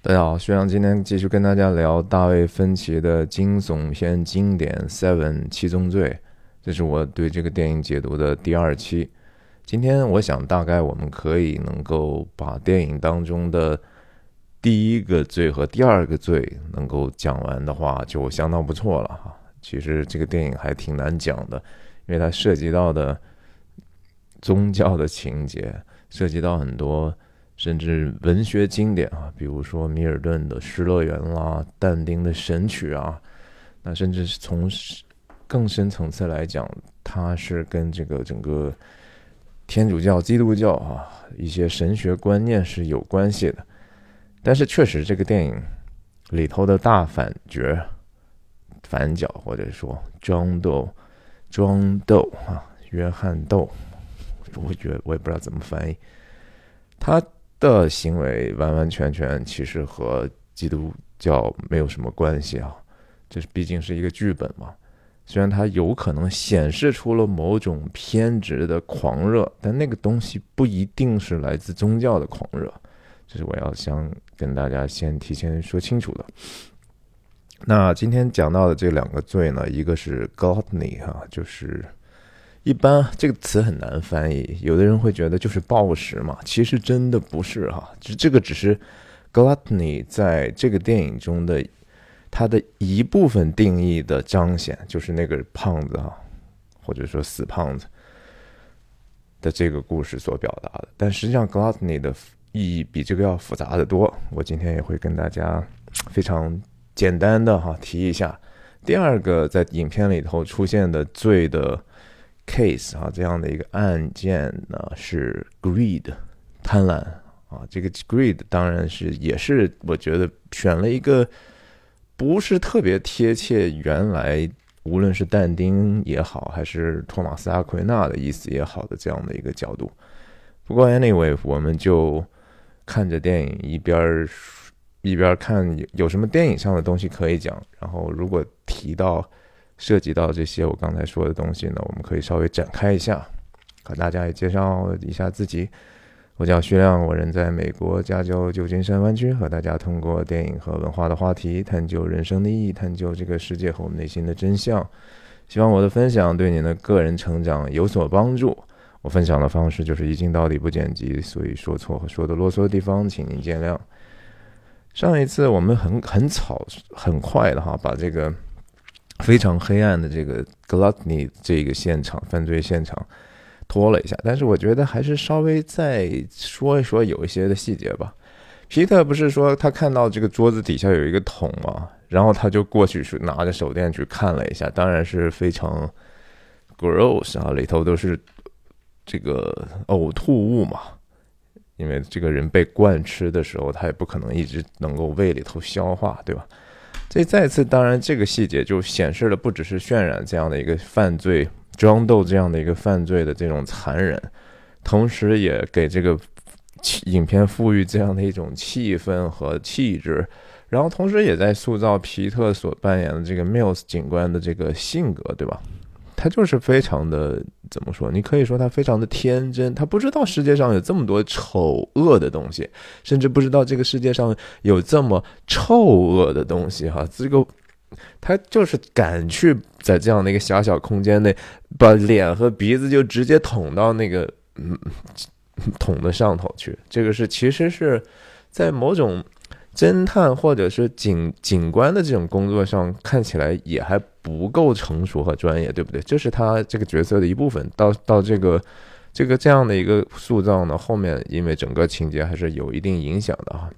大家好，徐阳今天继续跟大家聊大卫芬奇的惊悚片经典《Seven 七宗罪》，这是我对这个电影解读的第二期。今天我想大概我们可以能够把电影当中的第一个罪和第二个罪能够讲完的话，就相当不错了哈。其实这个电影还挺难讲的，因为它涉及到的宗教的情节，涉及到很多。甚至文学经典啊，比如说米尔顿的《失乐园》啦，但丁的《神曲》啊，那甚至是从更深层次来讲，它是跟这个整个天主教、基督教啊一些神学观念是有关系的。但是确实，这个电影里头的大反角、反角或者说庄斗、庄斗啊，约翰斗，我觉得我也不知道怎么翻译，他。的行为完完全全其实和基督教没有什么关系啊，这是毕竟是一个剧本嘛。虽然它有可能显示出了某种偏执的狂热，但那个东西不一定是来自宗教的狂热，这是我要想跟大家先提前说清楚的。那今天讲到的这两个罪呢，一个是 Godly 哈，就是。一般这个词很难翻译，有的人会觉得就是暴食嘛，其实真的不是哈，就这个只是 gluttony 在这个电影中的它的一部分定义的彰显，就是那个胖子哈，或者说死胖子的这个故事所表达的。但实际上 gluttony 的意义比这个要复杂的多，我今天也会跟大家非常简单的哈提一下。第二个在影片里头出现的罪的。Case 啊，这样的一个案件呢是 greed 贪婪啊，这个 greed 当然是也是我觉得选了一个不是特别贴切原来无论是但丁也好，还是托马斯阿奎那的意思也好的这样的一个角度。不过 anyway，我们就看着电影一边一边看有什么电影上的东西可以讲，然后如果提到。涉及到这些我刚才说的东西呢，我们可以稍微展开一下，和大家也介绍一下自己。我叫徐亮，我人在美国加州旧金山湾区，和大家通过电影和文化的话题，探究人生的意义，探究这个世界和我们内心的真相。希望我的分享对您的个人成长有所帮助。我分享的方式就是一镜到底不剪辑，所以说错和说的啰嗦的地方，请您见谅。上一次我们很很草很快的哈，把这个。非常黑暗的这个 gluttony 这个现场犯罪现场拖了一下，但是我觉得还是稍微再说一说有一些的细节吧。皮特不是说他看到这个桌子底下有一个桶吗？然后他就过去去拿着手电去看了一下，当然是非常 gross 啊，里头都是这个呕吐物嘛。因为这个人被灌吃的时候，他也不可能一直能够胃里头消化，对吧？这再次，当然，这个细节就显示了不只是渲染这样的一个犯罪、装斗这样的一个犯罪的这种残忍，同时也给这个影片赋予这样的一种气氛和气质，然后同时也在塑造皮特所扮演的这个 Mills 警官的这个性格，对吧？他就是非常的怎么说？你可以说他非常的天真，他不知道世界上有这么多丑恶的东西，甚至不知道这个世界上有这么臭恶的东西。哈，这个他就是敢去在这样的一个狭小空间内，把脸和鼻子就直接捅到那个嗯捅的上头去。这个是其实是在某种。侦探或者是警警官的这种工作上，看起来也还不够成熟和专业，对不对？这是他这个角色的一部分。到到这个这个这样的一个塑造呢，后面因为整个情节还是有一定影响的哈。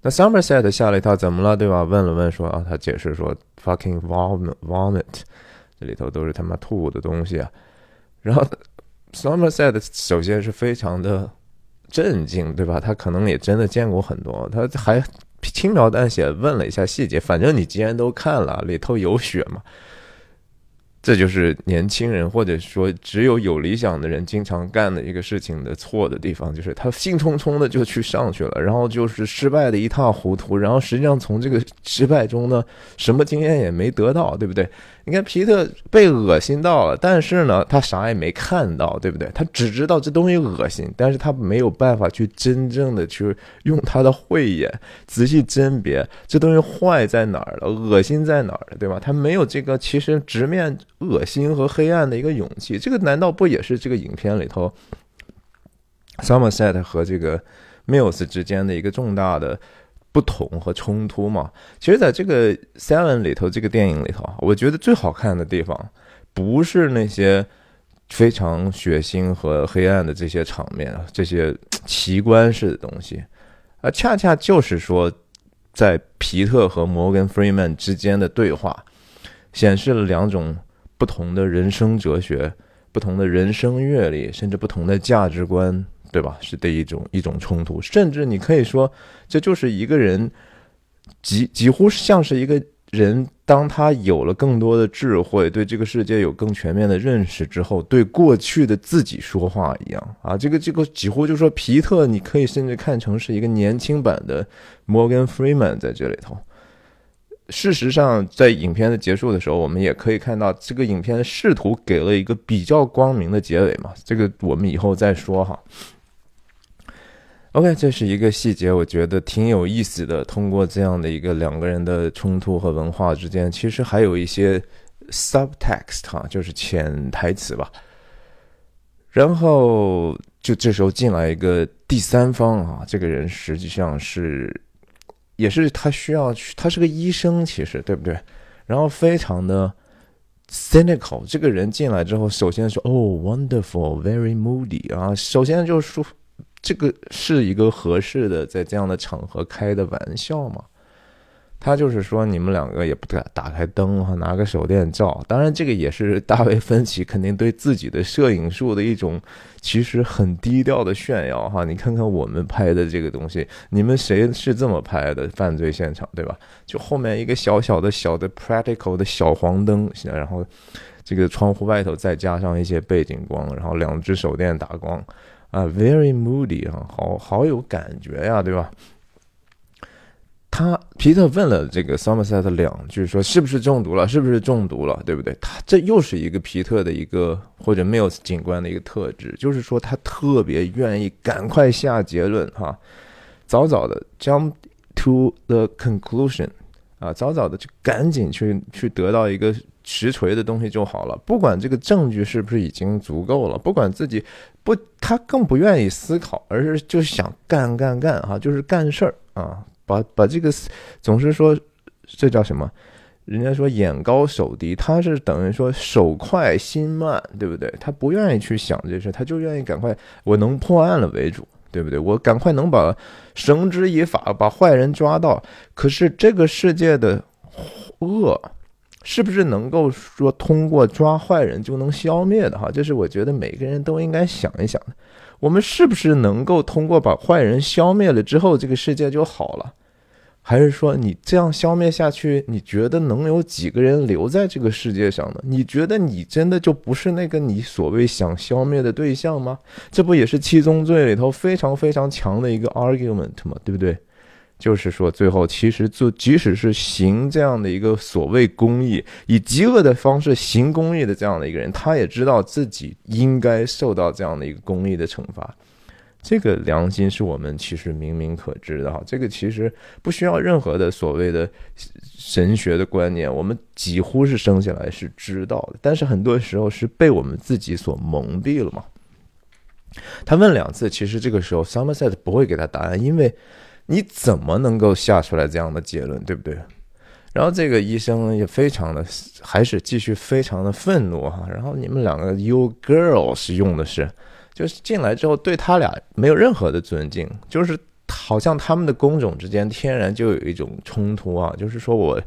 那 Somerset 下了一套怎么了，对吧？问了问说啊，他解释说 fucking vom vomit，这里头都是他妈吐的东西啊。然后 Somerset 首先是非常的。震惊，对吧？他可能也真的见过很多，他还轻描淡写问了一下细节。反正你既然都看了，里头有血嘛，这就是年轻人或者说只有有理想的人经常干的一个事情的错的地方，就是他兴冲冲的就去上去了，然后就是失败的一塌糊涂，然后实际上从这个失败中呢，什么经验也没得到，对不对？你看皮特被恶心到了，但是呢，他啥也没看到，对不对？他只知道这东西恶心，但是他没有办法去真正的去用他的慧眼仔细甄别这东西坏在哪儿了，恶心在哪儿了，对吧？他没有这个其实直面恶心和黑暗的一个勇气。这个难道不也是这个影片里头 Somerset 和这个 Mills 之间的一个重大的？不同和冲突嘛，其实在这个 Seven 里头，这个电影里头，我觉得最好看的地方，不是那些非常血腥和黑暗的这些场面，这些奇观式的东西，而恰恰就是说，在皮特和摩根 Freeman 之间的对话，显示了两种不同的人生哲学、不同的人生阅历，甚至不同的价值观。对吧？是的一种一种冲突，甚至你可以说，这就是一个人几几乎像是一个人，当他有了更多的智慧，对这个世界有更全面的认识之后，对过去的自己说话一样啊！这个这个几乎就说皮特，你可以甚至看成是一个年轻版的 Morgan Freeman 在这里头。事实上，在影片的结束的时候，我们也可以看到，这个影片试图给了一个比较光明的结尾嘛。这个我们以后再说哈。OK，这是一个细节，我觉得挺有意思的。通过这样的一个两个人的冲突和文化之间，其实还有一些 subtext 哈，就是潜台词吧。然后就这时候进来一个第三方啊，这个人实际上是也是他需要去，他是个医生，其实对不对？然后非常的 cynical，这个人进来之后，首先说哦，wonderful，very moody 啊，首先就说。这个是一个合适的在这样的场合开的玩笑吗？他就是说你们两个也不打打开灯哈，拿个手电照。当然，这个也是大卫芬奇肯定对自己的摄影术的一种其实很低调的炫耀哈。你看看我们拍的这个东西，你们谁是这么拍的？犯罪现场对吧？就后面一个小小的小的 practical 的小黄灯，然后这个窗户外头再加上一些背景光，然后两只手电打光。啊，very moody 啊，好好有感觉呀，对吧？他皮特问了这个 Somerset 两句，说是不是中毒了？是不是中毒了？对不对？他这又是一个皮特的一个或者 Mills 警官的一个特质，就是说他特别愿意赶快下结论哈，早早的 jump to the conclusion 啊，早早的就赶紧去去得到一个。实锤的东西就好了，不管这个证据是不是已经足够了，不管自己不，他更不愿意思考，而是就想干干干哈，就是干事儿啊，把把这个总是说这叫什么？人家说眼高手低，他是等于说手快心慢，对不对？他不愿意去想这事，他就愿意赶快我能破案了为主，对不对？我赶快能把绳之以法，把坏人抓到。可是这个世界的恶。是不是能够说通过抓坏人就能消灭的哈？这是我觉得每个人都应该想一想的。我们是不是能够通过把坏人消灭了之后，这个世界就好了？还是说你这样消灭下去，你觉得能有几个人留在这个世界上呢？你觉得你真的就不是那个你所谓想消灭的对象吗？这不也是七宗罪里头非常非常强的一个 argument 吗？对不对？就是说，最后其实就即使是行这样的一个所谓公益，以极恶的方式行公益的这样的一个人，他也知道自己应该受到这样的一个公益的惩罚。这个良心是我们其实明明可知的哈，这个其实不需要任何的所谓的神学的观念，我们几乎是生下来是知道的，但是很多时候是被我们自己所蒙蔽了嘛。他问两次，其实这个时候 Somerset 不会给他答案，因为。你怎么能够下出来这样的结论，对不对？然后这个医生也非常的，还是继续非常的愤怒哈。然后你们两个 you girls 用的是，就是进来之后对他俩没有任何的尊敬，就是好像他们的工种之间天然就有一种冲突啊。就是说我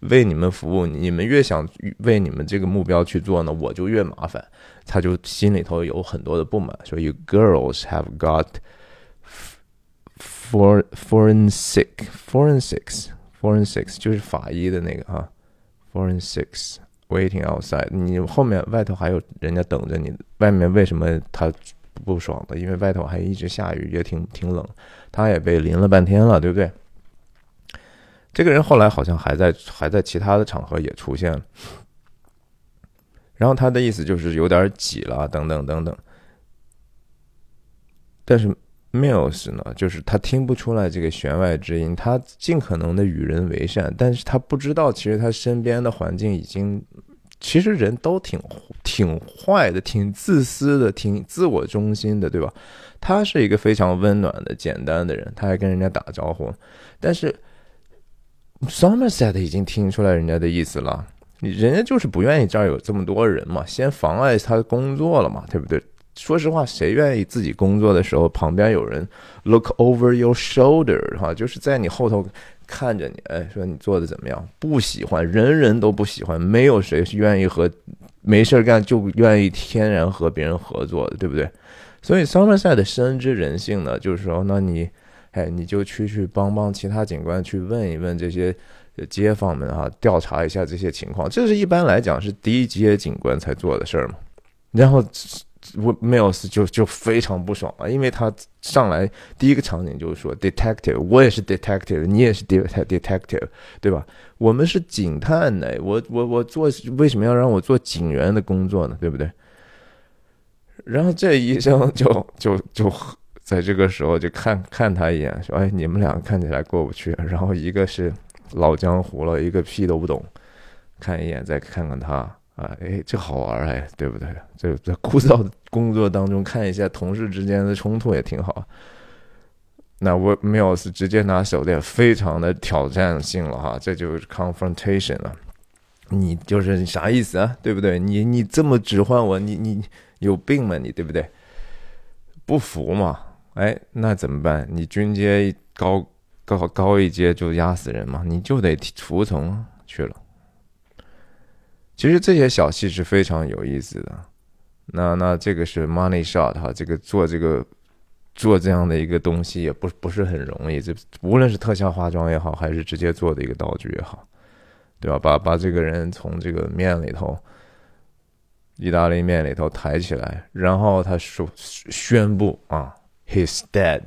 为你们服务，你们越想为你们这个目标去做呢，我就越麻烦。他就心里头有很多的不满，说 you girls have got。For forensic forensic forensic 就是法医的那个哈，forensics waiting outside，你后面外头还有人家等着你，外面为什么他不爽的？因为外头还一直下雨，也挺挺冷，他也被淋了半天了，对不对？这个人后来好像还在还在其他的场合也出现了，然后他的意思就是有点挤了，等等等等。但是 Mills 呢，就是他听不出来这个弦外之音，他尽可能的与人为善，但是他不知道其实他身边的环境已经，其实人都挺挺坏的，挺自私的，挺自我中心的，对吧？他是一个非常温暖的、简单的人，他还跟人家打招呼，但是 Somerset 已经听出来人家的意思了。你人家就是不愿意这儿有这么多人嘛，先妨碍他工作了嘛，对不对？说实话，谁愿意自己工作的时候旁边有人 look over your shoulder 哈，就是在你后头看着你，哎，说你做的怎么样？不喜欢，人人都不喜欢，没有谁是愿意和没事干就愿意天然和别人合作的，对不对？所以 Somerset 深知人性呢，就是说，那你，哎，你就去去帮帮其他警官，去问一问这些。街坊们啊，调查一下这些情况，这是一般来讲是低阶警官才做的事儿嘛。然后，Mills 就就非常不爽啊，因为他上来第一个场景就是说，detective，我也是 detective，你也是 detective，对吧？我们是警探呢，我我我做为什么要让我做警员的工作呢？对不对？然后这医生就 就就在这个时候就看看他一眼，说：“哎，你们俩看起来过不去。”然后一个是。老江湖了，一个屁都不懂，看一眼再看看他啊，哎，这好玩哎，对不对？这在枯燥的工作当中看一下同事之间的冲突也挺好。那我 Mills 直接拿手电，非常的挑战性了哈，这就是 confrontation 了。你就是啥意思啊？对不对？你你这么指唤我，你你有病吗？你对不对？不服嘛？哎，那怎么办？你军阶高。高高一阶就压死人嘛，你就得服从去了。其实这些小戏是非常有意思的。那那这个是 money shot 哈，这个做这个做这样的一个东西也不不是很容易。这无论是特效化妆也好，还是直接做的一个道具也好，对吧？把把这个人从这个面里头，意大利面里头抬起来，然后他说宣布啊，he's dead。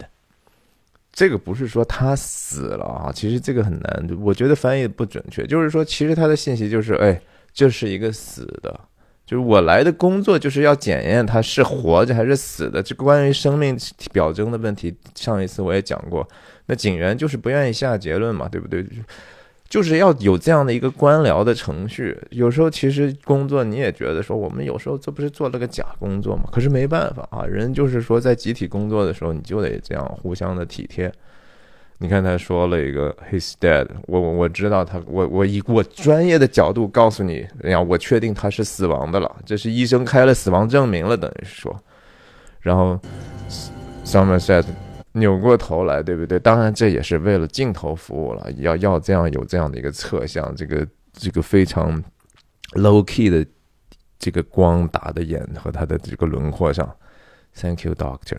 这个不是说他死了啊，其实这个很难，我觉得翻译不准确。就是说，其实他的信息就是，哎，这是一个死的，就是我来的工作就是要检验他是活着还是死的。这关于生命表征的问题，上一次我也讲过。那警员就是不愿意下结论嘛，对不对？就是要有这样的一个官僚的程序，有时候其实工作你也觉得说，我们有时候这不是做了个假工作嘛？可是没办法啊，人就是说在集体工作的时候，你就得这样互相的体贴。你看他说了一个 “he's dead”，我我我知道他，我我以我专业的角度告诉你，哎呀，我确定他是死亡的了，这是医生开了死亡证明了，等于说，然后 Somerset。扭过头来，对不对？当然，这也是为了镜头服务了。要要这样有这样的一个侧向，这个这个非常 low key 的这个光打的眼和他的这个轮廓上。Thank you, doctor。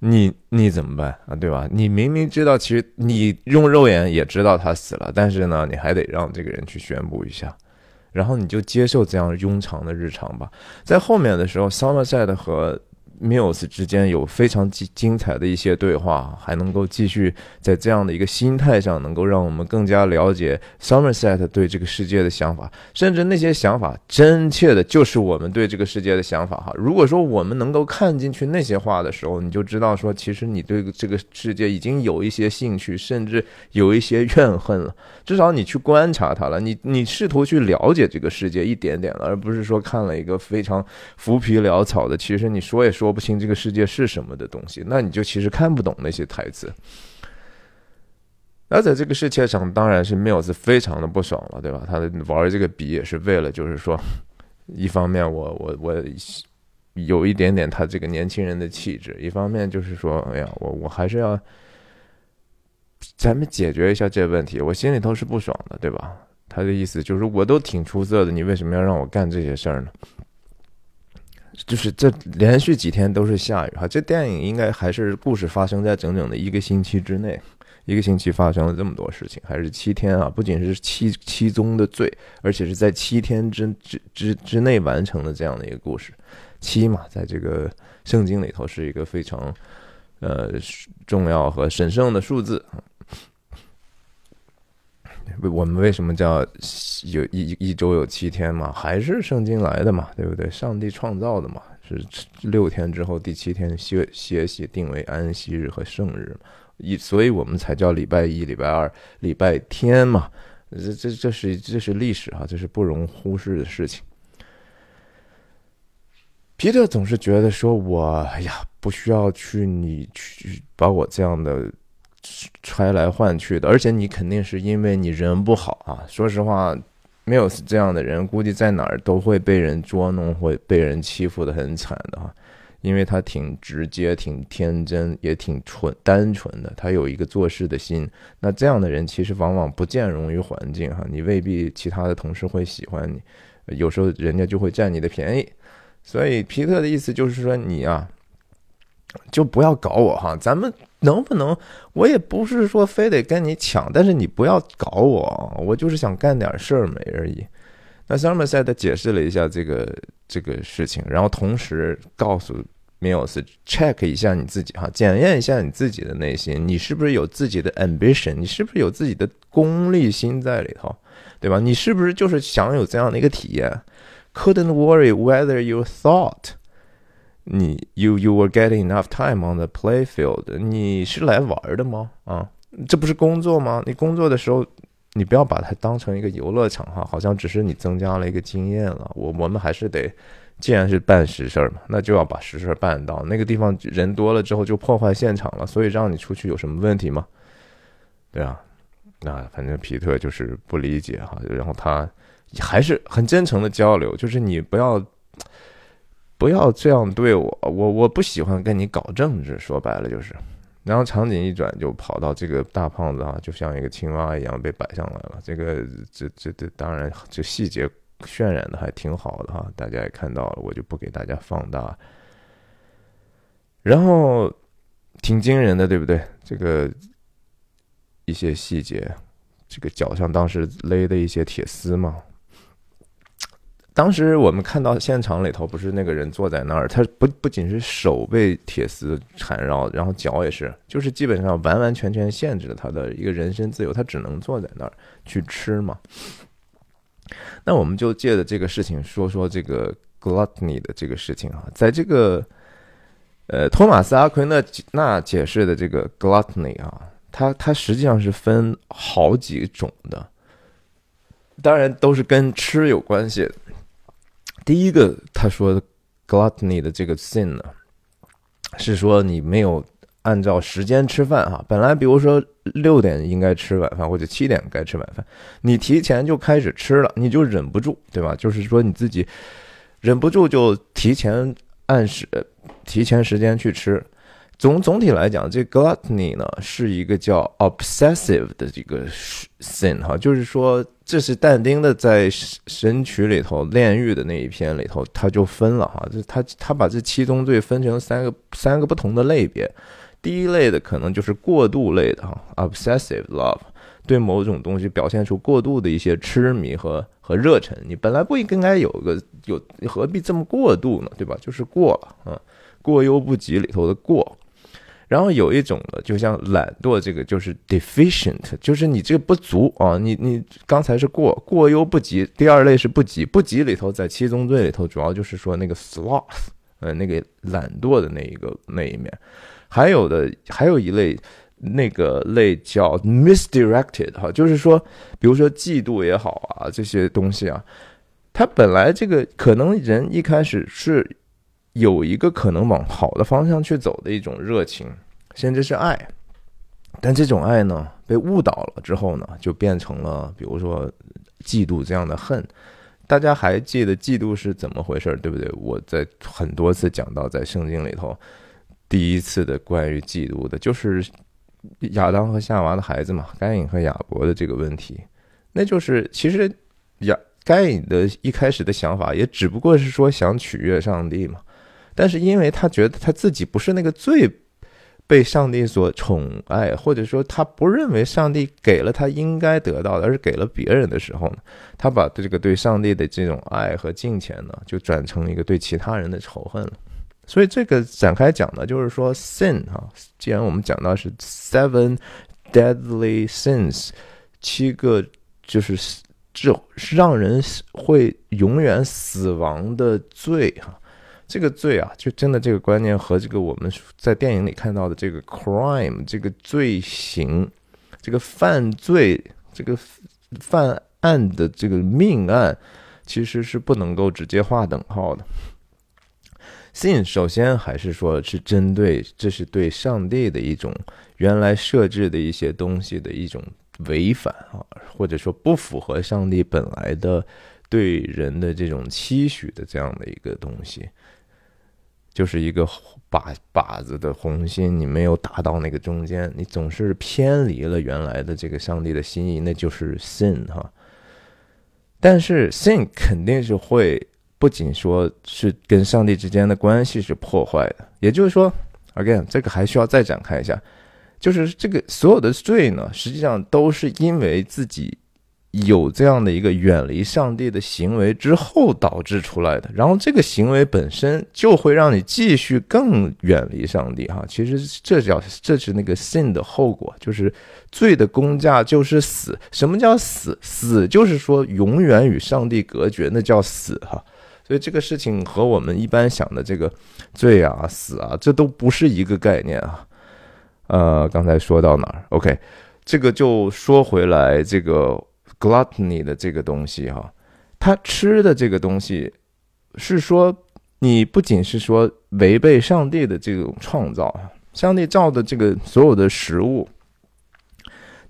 你你怎么办啊？对吧？你明明知道，其实你用肉眼也知道他死了，但是呢，你还得让这个人去宣布一下，然后你就接受这样庸常的日常吧。在后面的时候，Somerset 和 Mills 之间有非常精精彩的一些对话，还能够继续在这样的一个心态上，能够让我们更加了解 Somerset 对这个世界的想法，甚至那些想法真切的就是我们对这个世界的想法哈。如果说我们能够看进去那些话的时候，你就知道说，其实你对这个世界已经有一些兴趣，甚至有一些怨恨了。至少你去观察它了，你你试图去了解这个世界一点点了，而不是说看了一个非常浮皮潦草的，其实你说也说。说不清这个世界是什么的东西，那你就其实看不懂那些台词。那在这个世界上，当然是妙子非常的不爽了，对吧？他玩这个笔也是为了，就是说，一方面我我我有一点点他这个年轻人的气质，一方面就是说，哎呀，我我还是要咱们解决一下这问题，我心里头是不爽的，对吧？他的意思就是，我都挺出色的，你为什么要让我干这些事儿呢？就是这连续几天都是下雨哈，这电影应该还是故事发生在整整的一个星期之内，一个星期发生了这么多事情，还是七天啊？不仅是七七宗的罪，而且是在七天之之之之内完成的这样的一个故事。七嘛，在这个圣经里头是一个非常呃重要和神圣的数字。我们为什么叫有一一周有七天嘛？还是圣经来的嘛，对不对？上帝创造的嘛，是六天之后第七天歇歇息，定为安息日和圣日，以所以我们才叫礼拜一、礼拜二、礼拜天嘛。这这这是这是历史哈，这是不容忽视的事情。皮特总是觉得说，我呀，不需要去你去把我这样的。揣来换去的，而且你肯定是因为你人不好啊。说实话，没有这样的人，估计在哪儿都会被人捉弄，会被人欺负的很惨的哈。因为他挺直接、挺天真，也挺纯单纯的，他有一个做事的心。那这样的人其实往往不兼容于环境哈，你未必其他的同事会喜欢你，有时候人家就会占你的便宜。所以皮特的意思就是说，你啊，就不要搞我哈，咱们。能不能？我也不是说非得跟你抢，但是你不要搞我，我就是想干点事儿没而已。那 Somerset 解释了一下这个这个事情，然后同时告诉 Mills check 一下你自己哈，检验一下你自己的内心，你是不是有自己的 ambition，你是不是有自己的功利心在里头，对吧？你是不是就是想有这样的一个体验？Couldn't worry whether you thought. 你 you you were getting enough time on the playfield？你是来玩的吗？啊，这不是工作吗？你工作的时候，你不要把它当成一个游乐场哈，好像只是你增加了一个经验了。我我们还是得，既然是办实事嘛，那就要把实事办到。那个地方人多了之后就破坏现场了，所以让你出去有什么问题吗？对啊，那反正皮特就是不理解哈，然后他还是很真诚的交流，就是你不要。不要这样对我，我我不喜欢跟你搞政治，说白了就是。然后场景一转，就跑到这个大胖子啊，就像一个青蛙一样被摆上来了。这个这这这当然这细节渲染的还挺好的哈，大家也看到了，我就不给大家放大。然后挺惊人的，对不对？这个一些细节，这个脚上当时勒的一些铁丝嘛。当时我们看到现场里头，不是那个人坐在那儿，他不不仅是手被铁丝缠绕，然后脚也是，就是基本上完完全全限制了他的一个人身自由，他只能坐在那儿去吃嘛。那我们就借着这个事情说说这个 gluttony 的这个事情啊，在这个呃托马斯阿奎那那解释的这个 gluttony 啊，它它实际上是分好几种的，当然都是跟吃有关系。第一个他说的 gluttony 的这个 sin 呢，是说你没有按照时间吃饭哈。本来比如说六点应该吃晚饭，或者七点该吃晚饭，你提前就开始吃了，你就忍不住，对吧？就是说你自己忍不住就提前按时、提前时间去吃。总总体来讲，这 gluttony 呢是一个叫 obsessive 的这个 sin 哈，就是说这是但丁的在《神曲》里头炼狱的那一篇里头，他就分了哈，就他他把这七宗罪分成三个三个不同的类别。第一类的可能就是过度类的哈，obsessive love，对某种东西表现出过度的一些痴迷和和热忱。你本来不应该有个有，何必这么过度呢？对吧？就是过了啊，过犹不及里头的过。然后有一种呢，就像懒惰，这个就是 deficient，就是你这个不足啊，你你刚才是过过犹不及。第二类是不及，不及里头在七宗罪里头，主要就是说那个 sloth，呃，那个懒惰的那一个那一面。还有的还有一类，那个类叫 misdirected 哈，就是说，比如说嫉妒也好啊，这些东西啊，它本来这个可能人一开始是。有一个可能往好的方向去走的一种热情，甚至是爱，但这种爱呢被误导了之后呢，就变成了比如说嫉妒这样的恨。大家还记得嫉妒是怎么回事，对不对？我在很多次讲到在圣经里头，第一次的关于嫉妒的，就是亚当和夏娃的孩子嘛，该隐和亚伯的这个问题，那就是其实亚该隐的一开始的想法也只不过是说想取悦上帝嘛。但是因为他觉得他自己不是那个最被上帝所宠爱，或者说他不认为上帝给了他应该得到的，而是给了别人的时候呢，他把这个对上帝的这种爱和敬虔呢，就转成了一个对其他人的仇恨了。所以这个展开讲呢，就是说 sin 哈，既然我们讲到是 seven deadly sins，七个就是这让人会永远死亡的罪哈。这个罪啊，就真的这个观念和这个我们在电影里看到的这个 crime 这个罪行，这个犯罪这个犯案的这个命案，其实是不能够直接划等号的。sin 首先还是说是针对，这是对上帝的一种原来设置的一些东西的一种违反啊，或者说不符合上帝本来的对人的这种期许的这样的一个东西。就是一个靶靶子的红心，你没有打到那个中间，你总是偏离了原来的这个上帝的心意，那就是 sin 哈。但是 sin 肯定是会不仅说是跟上帝之间的关系是破坏的，也就是说，again 这个还需要再展开一下，就是这个所有的罪呢，实际上都是因为自己。有这样的一个远离上帝的行为之后导致出来的，然后这个行为本身就会让你继续更远离上帝哈。其实这叫这是那个 sin 的后果，就是罪的公价就是死。什么叫死？死就是说永远与上帝隔绝，那叫死哈。所以这个事情和我们一般想的这个罪啊、死啊，这都不是一个概念啊。呃，刚才说到哪儿？OK，这个就说回来这个。Gluttony 的这个东西哈，他吃的这个东西，是说你不仅是说违背上帝的这种创造，上帝造的这个所有的食物，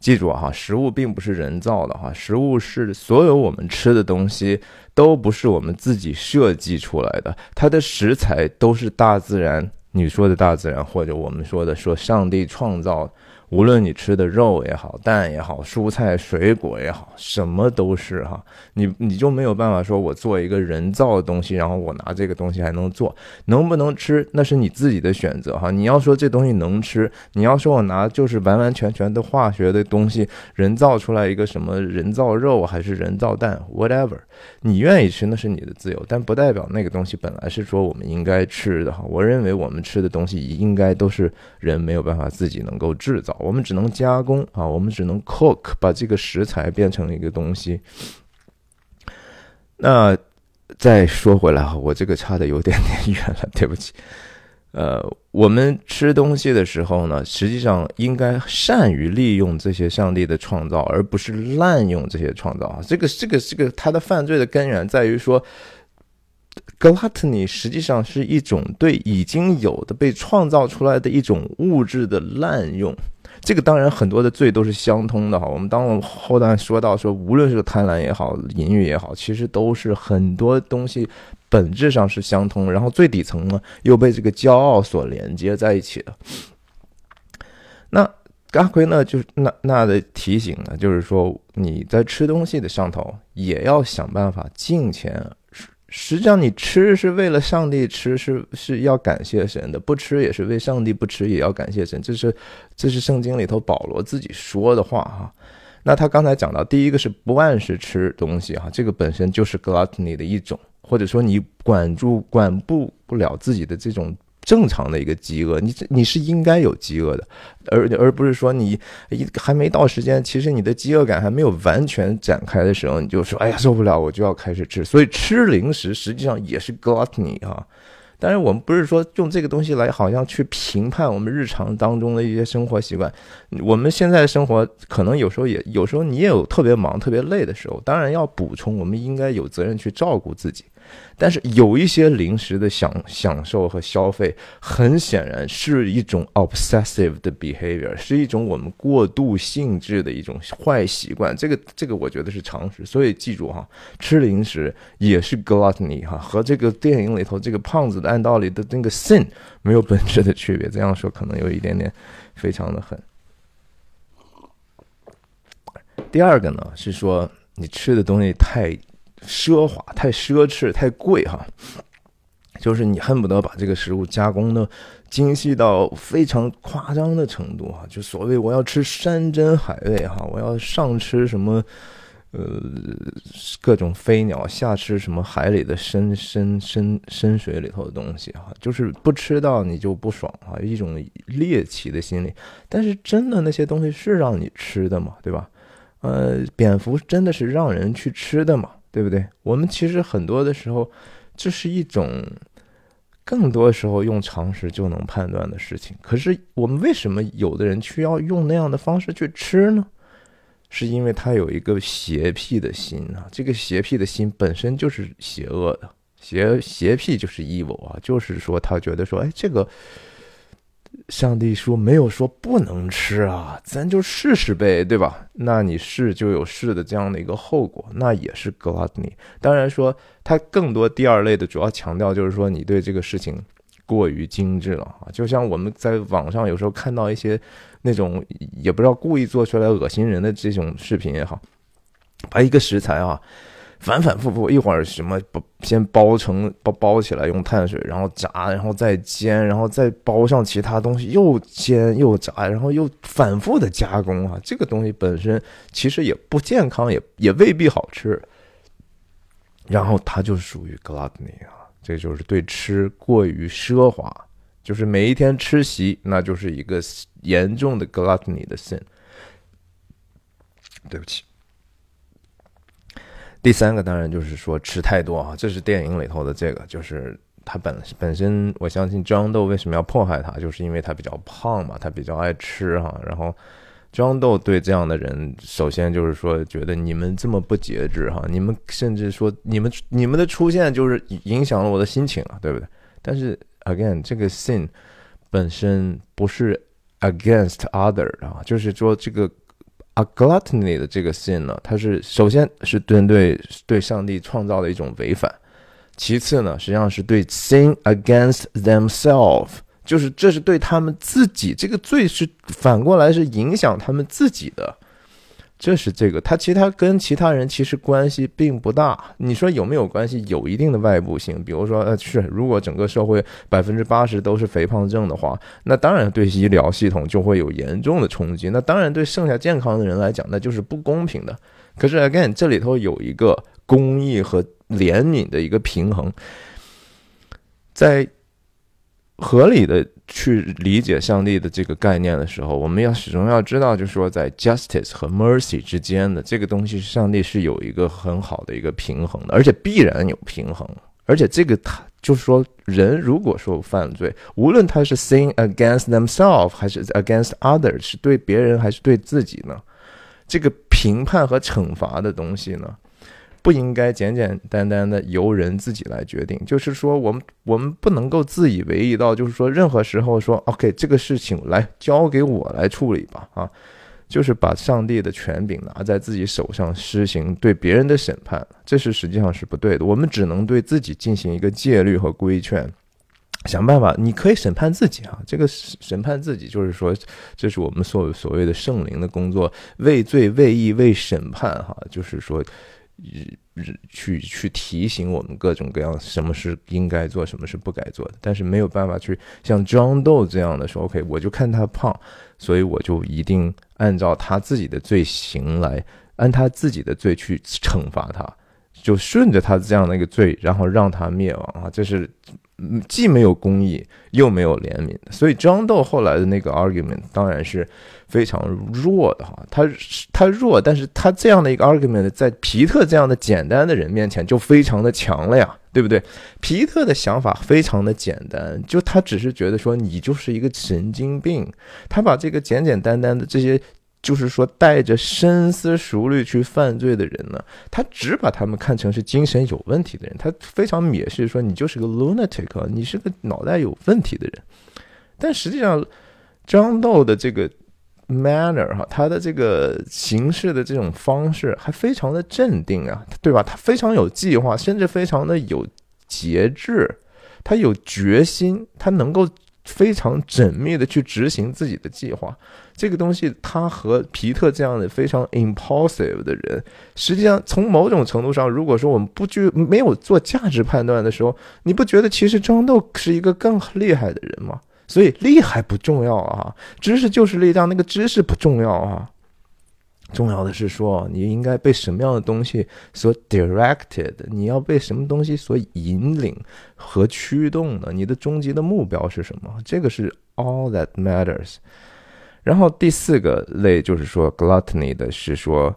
记住哈，食物并不是人造的哈，食物是所有我们吃的东西都不是我们自己设计出来的，它的食材都是大自然，你说的大自然或者我们说的说上帝创造。无论你吃的肉也好，蛋也好，蔬菜水果也好，什么都是哈，你你就没有办法说我做一个人造的东西，然后我拿这个东西还能做，能不能吃那是你自己的选择哈。你要说这东西能吃，你要说我拿就是完完全全的化学的东西，人造出来一个什么人造肉还是人造蛋，whatever，你愿意吃那是你的自由，但不代表那个东西本来是说我们应该吃的哈。我认为我们吃的东西应该都是人没有办法自己能够制造。我们只能加工啊，我们只能 cook，把这个食材变成一个东西。那再说回来哈，我这个差的有点点远了，对不起。呃，我们吃东西的时候呢，实际上应该善于利用这些上帝的创造，而不是滥用这些创造啊。这个这个这个，他的犯罪的根源在于说，gluttony 实际上是一种对已经有的被创造出来的一种物质的滥用。这个当然很多的罪都是相通的哈。我们当我们后段说到说，无论是贪婪也好，淫欲也好，其实都是很多东西本质上是相通，然后最底层呢又被这个骄傲所连接在一起的。那阿奎呢，就是那那的提醒呢，就是说你在吃东西的上头也要想办法敬钱。实际上，你吃是为了上帝吃，是是要感谢神的；不吃也是为上帝不吃，也要感谢神。这是这是圣经里头保罗自己说的话哈。那他刚才讲到，第一个是不按时吃东西哈，这个本身就是 gluttony 的一种，或者说你管住管不不了自己的这种。正常的一个饥饿，你你是应该有饥饿的，而而不是说你一还没到时间，其实你的饥饿感还没有完全展开的时候，你就说哎呀受不了，我就要开始吃。所以吃零食实际上也是 gluttony 啊。但是我们不是说用这个东西来好像去评判我们日常当中的一些生活习惯。我们现在的生活可能有时候也有时候你也有特别忙特别累的时候，当然要补充，我们应该有责任去照顾自己。但是有一些零食的享享受和消费，很显然是一种 obsessive 的 behavior，是一种我们过度性质的一种坏习惯。这个这个我觉得是常识。所以记住哈，吃零食也是 gluttony 哈，和这个电影里头这个胖子的按道理的那个 sin 没有本质的区别。这样说可能有一点点非常的狠。第二个呢是说你吃的东西太。奢华太奢侈太贵哈，就是你恨不得把这个食物加工的精细到非常夸张的程度哈，就所谓我要吃山珍海味哈，我要上吃什么呃各种飞鸟，下吃什么海里的深深深深水里头的东西哈，就是不吃到你就不爽啊，一种猎奇的心理。但是真的那些东西是让你吃的吗？对吧？呃，蝙蝠真的是让人去吃的嘛？对不对？我们其实很多的时候，这是一种更多时候用常识就能判断的事情。可是我们为什么有的人需要用那样的方式去吃呢？是因为他有一个邪僻的心啊，这个邪僻的心本身就是邪恶的，邪邪僻就是 evil 啊，就是说他觉得说，哎，这个上帝说没有说不能吃啊，咱就试试呗，对吧？那你试就有试的这样的一个后果，那也是 gluttony。当然说它更多第二类的主要强调就是说你对这个事情过于精致了啊，就像我们在网上有时候看到一些。那种也不知道故意做出来恶心人的这种视频也好，把一个食材啊反反复复，一会儿什么包先包成包包起来用碳水，然后炸，然后再煎，然后再包上其他东西，又煎又炸，然后又反复的加工啊，这个东西本身其实也不健康，也也未必好吃。然后它就属于 gluttony 啊，这就是对吃过于奢华。就是每一天吃席，那就是一个严重的 gluttony 的 sin。对不起。第三个当然就是说吃太多啊，这是电影里头的这个，就是他本本身，我相信庄豆为什么要迫害他，就是因为他比较胖嘛，他比较爱吃哈。然后庄豆对这样的人，首先就是说觉得你们这么不节制哈，你们甚至说你们你们的出现就是影响了我的心情啊，对不对？但是。Again，这个 sin 本身不是 against other 啊，就是说这个啊 gluttony 的这个 sin 呢，它是首先是针对对上帝创造的一种违反，其次呢，实际上是对 sin against themselves，就是这是对他们自己这个罪是反过来是影响他们自己的。这是这个，他其他跟其他人其实关系并不大。你说有没有关系？有一定的外部性。比如说，呃，是如果整个社会百分之八十都是肥胖症的话，那当然对医疗系统就会有严重的冲击。那当然对剩下健康的人来讲，那就是不公平的。可是 again，这里头有一个公益和怜悯的一个平衡，在。合理的去理解上帝的这个概念的时候，我们要始终要知道，就是说在 justice 和 mercy 之间的这个东西，上帝是有一个很好的一个平衡的，而且必然有平衡。而且这个他就是说，人如果说犯罪，无论他是 sin against themselves 还是 against others，是对别人还是对自己呢？这个评判和惩罚的东西呢？不应该简简单单的由人自己来决定，就是说，我们我们不能够自以为意到，就是说，任何时候说，OK，这个事情来交给我来处理吧，啊，就是把上帝的权柄拿在自己手上施行对别人的审判，这是实际上是不对的。我们只能对自己进行一个戒律和规劝，想办法。你可以审判自己啊，这个审判自己就是说，这是我们所所谓的圣灵的工作，畏罪、畏义、畏审判，哈，就是说。去去提醒我们各种各样什么是应该做，什么是不该做的，但是没有办法去像 John Doe 这样的说，OK，我就看他胖，所以我就一定按照他自己的罪行来，按他自己的罪去惩罚他，就顺着他这样的一个罪，然后让他灭亡啊，这是。既没有公义，又没有怜悯，所以张豆后来的那个 argument 当然是非常弱的哈。他他弱，但是他这样的一个 argument 在皮特这样的简单的人面前就非常的强了呀，对不对？皮特的想法非常的简单，就他只是觉得说你就是一个神经病，他把这个简简单单的这些。就是说，带着深思熟虑去犯罪的人呢，他只把他们看成是精神有问题的人，他非常蔑视，说你就是个 lunatic，你是个脑袋有问题的人。但实际上，张豆的这个 manner 哈，他的这个行事的这种方式还非常的镇定啊，对吧？他非常有计划，甚至非常的有节制，他有决心，他能够。非常缜密的去执行自己的计划，这个东西他和皮特这样的非常 impulsive 的人，实际上从某种程度上，如果说我们不具没有做价值判断的时候，你不觉得其实张豆是一个更厉害的人吗？所以厉害不重要啊，知识就是力量，那个知识不重要啊。重要的是说，你应该被什么样的东西所 directed？你要被什么东西所引领和驱动呢？你的终极的目标是什么？这个是 all that matters。然后第四个类就是说 gluttony 的是说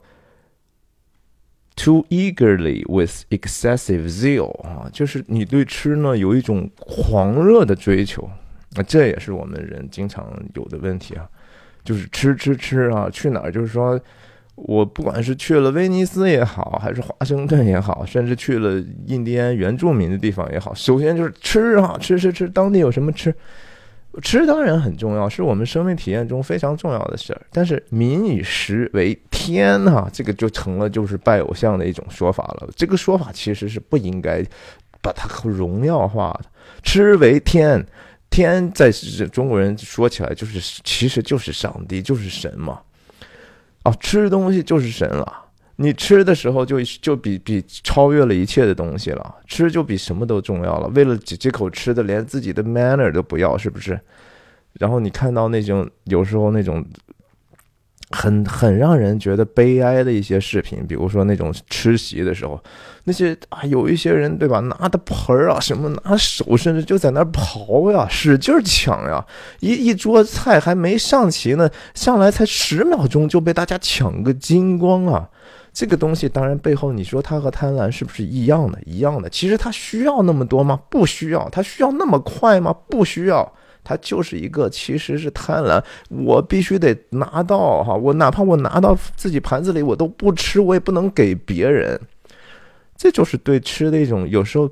too eagerly with excessive zeal 啊，就是你对吃呢有一种狂热的追求，啊，这也是我们人经常有的问题啊，就是吃吃吃啊，去哪儿就是说。我不管是去了威尼斯也好，还是华盛顿也好，甚至去了印第安原住民的地方也好，首先就是吃啊，吃吃吃，当地有什么吃，吃当然很重要，是我们生命体验中非常重要的事儿。但是民以食为天哈，这个就成了就是拜偶像的一种说法了。这个说法其实是不应该把它和荣耀化的。吃为天，天在中国人说起来就是其实就是上帝，就是神嘛。哦，吃东西就是神了。你吃的时候就就比比超越了一切的东西了，吃就比什么都重要了。为了几几口吃的，连自己的 manner 都不要，是不是？然后你看到那种有时候那种。很很让人觉得悲哀的一些视频，比如说那种吃席的时候，那些啊有一些人对吧，拿的盆儿啊什么，拿手甚至就在那儿刨呀，使劲抢呀，一一桌菜还没上齐呢，上来才十秒钟就被大家抢个精光啊！这个东西当然背后你说它和贪婪是不是一样的？一样的，其实它需要那么多吗？不需要，它需要那么快吗？不需要。它就是一个，其实是贪婪。我必须得拿到哈，我哪怕我拿到自己盘子里，我都不吃，我也不能给别人。这就是对吃的一种，有时候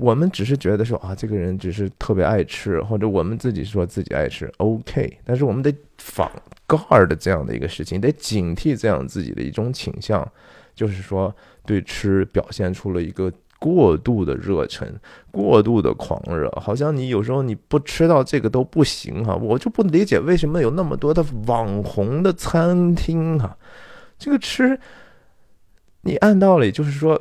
我们只是觉得说啊，这个人只是特别爱吃，或者我们自己说自己爱吃，OK。但是我们得防 guard 这样的一个事情，得警惕这样自己的一种倾向，就是说对吃表现出了一个。过度的热忱，过度的狂热，好像你有时候你不吃到这个都不行哈，我就不理解为什么有那么多的网红的餐厅哈，这个吃，你按道理就是说，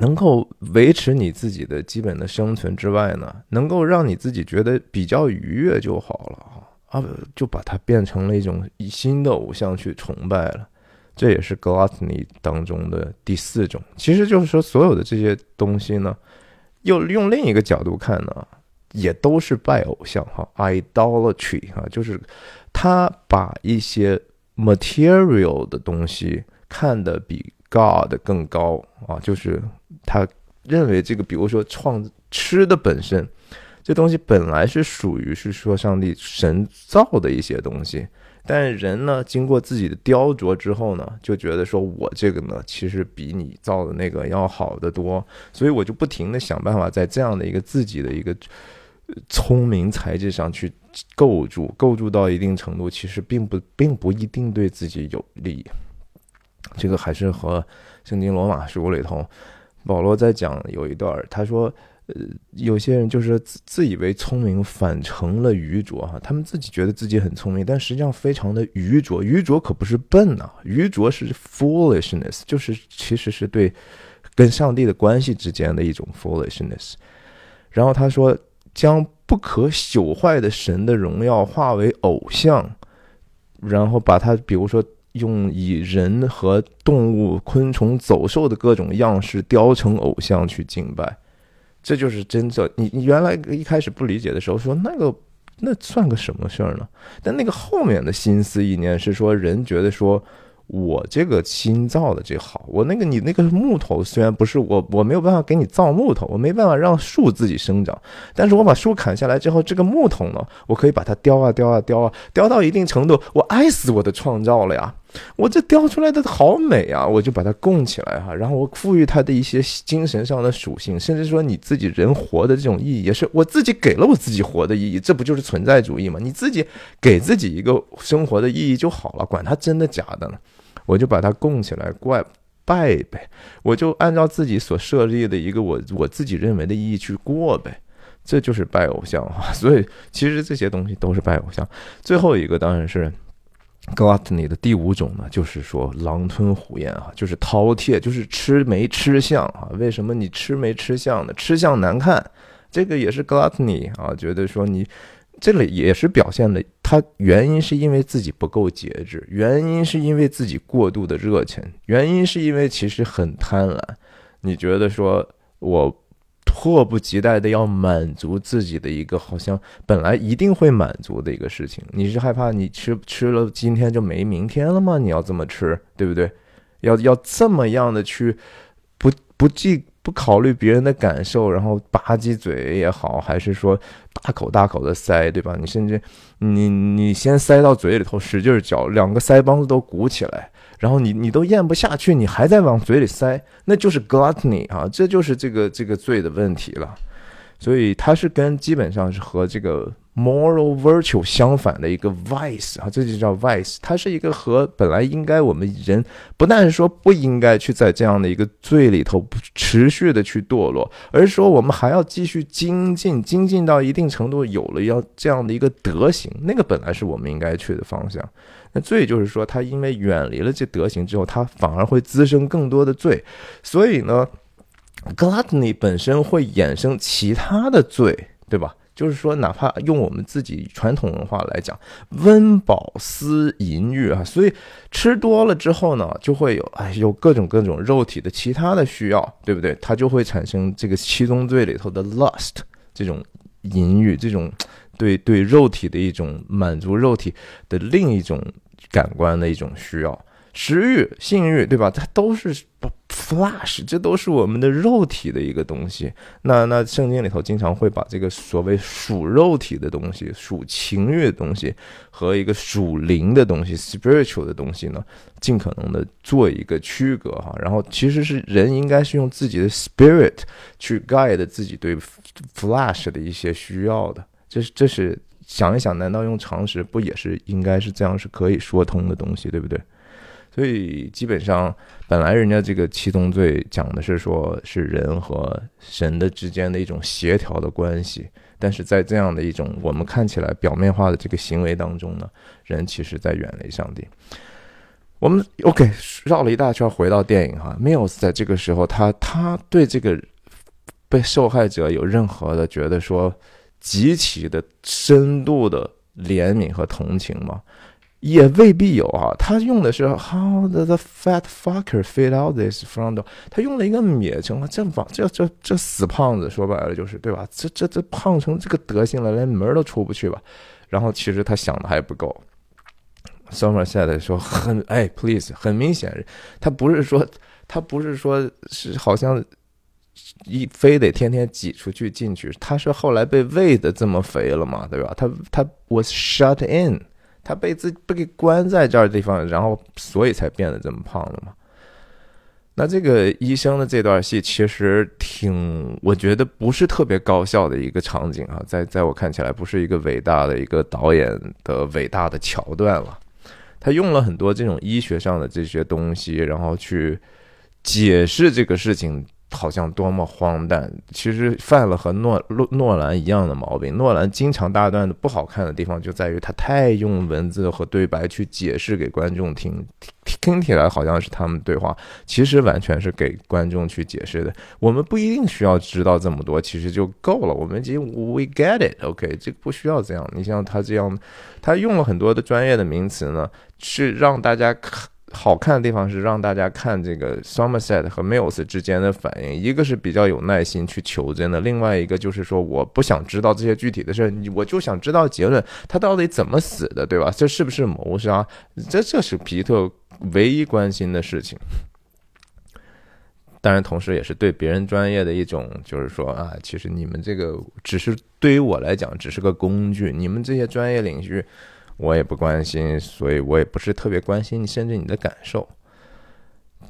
能够维持你自己的基本的生存之外呢，能够让你自己觉得比较愉悦就好了啊，就把它变成了一种新的偶像去崇拜了。这也是 gluttony 当中的第四种，其实就是说，所有的这些东西呢，又用另一个角度看呢，也都是拜偶像哈，idolatry 哈，就是他把一些 material 的东西看得比 God 更高啊，就是他认为这个，比如说创吃的本身，这东西本来是属于是说上帝神造的一些东西。但人呢，经过自己的雕琢之后呢，就觉得说我这个呢，其实比你造的那个要好得多，所以我就不停的想办法在这样的一个自己的一个聪明才智上去构筑，构筑到一定程度，其实并不并不一定对自己有利。这个还是和圣经罗马书里头保罗在讲有一段，他说。呃，有些人就是自自以为聪明，反成了愚拙哈。他们自己觉得自己很聪明，但实际上非常的愚拙。愚拙可不是笨呐，愚拙是 foolishness，就是其实是对跟上帝的关系之间的一种 foolishness。然后他说，将不可朽坏的神的荣耀化为偶像，然后把它，比如说用以人和动物、昆虫、走兽的各种样式雕成偶像去敬拜。这就是真正你你原来一开始不理解的时候说那个那算个什么事儿呢？但那个后面的心思意念是说人觉得说。我这个新造的这好，我那个你那个木头虽然不是我，我没有办法给你造木头，我没办法让树自己生长，但是我把树砍下来之后，这个木头呢，我可以把它雕啊雕啊雕啊雕到一定程度，我爱死我的创造了呀！我这雕出来的好美啊，我就把它供起来哈，然后我赋予它的一些精神上的属性，甚至说你自己人活的这种意义，也是我自己给了我自己活的意义，这不就是存在主义吗？你自己给自己一个生活的意义就好了，管它真的假的呢？我就把它供起来，怪拜呗。我就按照自己所设立的一个我我自己认为的意义去过呗。这就是拜偶像哈。所以其实这些东西都是拜偶像。最后一个当然是 gluttony 的第五种呢，就是说狼吞虎咽啊，就是饕餮，就是吃没吃相啊。为什么你吃没吃相呢？吃相难看，这个也是 gluttony 啊，觉得说你。这里也是表现了，他原因是因为自己不够节制，原因是因为自己过度的热情，原因是因为其实很贪婪。你觉得说我迫不及待的要满足自己的一个好像本来一定会满足的一个事情，你是害怕你吃吃了今天就没明天了吗？你要这么吃，对不对？要要这么样的去不不计不考虑别人的感受，然后吧唧嘴也好，还是说大口大口的塞，对吧？你甚至你你先塞到嘴里头，使劲嚼，两个腮帮子都鼓起来，然后你你都咽不下去，你还在往嘴里塞，那就是 gluttony 啊，这就是这个这个罪的问题了。所以它是跟基本上是和这个 moral virtue 相反的一个 vice 啊，这就叫 vice。它是一个和本来应该我们人不但是说不应该去在这样的一个罪里头持续的去堕落，而是说我们还要继续精进，精进到一定程度有了要这样的一个德行，那个本来是我们应该去的方向。那罪就是说，他因为远离了这德行之后，他反而会滋生更多的罪，所以呢。Gluttony 本身会衍生其他的罪，对吧？就是说，哪怕用我们自己传统文化来讲，温饱思淫欲啊，所以吃多了之后呢，就会有哎有各种各种肉体的其他的需要，对不对？它就会产生这个七宗罪里头的 lust 这种淫欲，这种对对肉体的一种满足，肉体的另一种感官的一种需要。食欲、性欲，对吧？它都是 flash，这都是我们的肉体的一个东西。那那圣经里头经常会把这个所谓属肉体的东西、属情欲的东西和一个属灵的东西 （spiritual 的东西）呢，尽可能的做一个区隔哈。然后其实是人应该是用自己的 spirit 去 guide 自己对 flash 的一些需要的。这是这是想一想，难道用常识不也是应该是这样是可以说通的东西，对不对？所以基本上，本来人家这个七宗罪讲的是说，是人和神的之间的一种协调的关系，但是在这样的一种我们看起来表面化的这个行为当中呢，人其实在远离上帝。我们 OK 绕了一大圈回到电影哈，Mills 在这个时候，他他对这个被受害者有任何的觉得说极其的深度的怜悯和同情吗？也未必有啊，他用的是 How the the fat fucker fit out this front door？他用了一个蔑称啊，这王这这这死胖子，说白了就是对吧？这这这胖成这个德行了，连门都出不去吧？然后其实他想的还不够。Somerset 说很哎，please，很明显，他不是说他不是说是好像一非得天天挤出去进去，他是后来被喂的这么肥了嘛，对吧？他他 was shut in。他被自被给关在这儿地方，然后所以才变得这么胖了嘛？那这个医生的这段戏其实挺，我觉得不是特别高效的一个场景啊，在在我看起来不是一个伟大的一个导演的伟大的桥段了。他用了很多这种医学上的这些东西，然后去解释这个事情。好像多么荒诞，其实犯了和诺诺诺兰一样的毛病。诺兰经常大段的不好看的地方就在于他太用文字和对白去解释给观众听，听起来好像是他们对话，其实完全是给观众去解释的。我们不一定需要知道这么多，其实就够了。我们已经 we get it，OK，这个不需要这样。你像他这样，他用了很多的专业的名词呢，是让大家看。好看的地方是让大家看这个 Somerset 和 Mills 之间的反应，一个是比较有耐心去求真的，另外一个就是说我不想知道这些具体的事，我就想知道结论，他到底怎么死的，对吧？这是不是谋杀？这这是皮特唯一关心的事情。当然，同时也是对别人专业的一种，就是说啊，其实你们这个只是对于我来讲只是个工具，你们这些专业领域。我也不关心，所以我也不是特别关心你，甚至你的感受。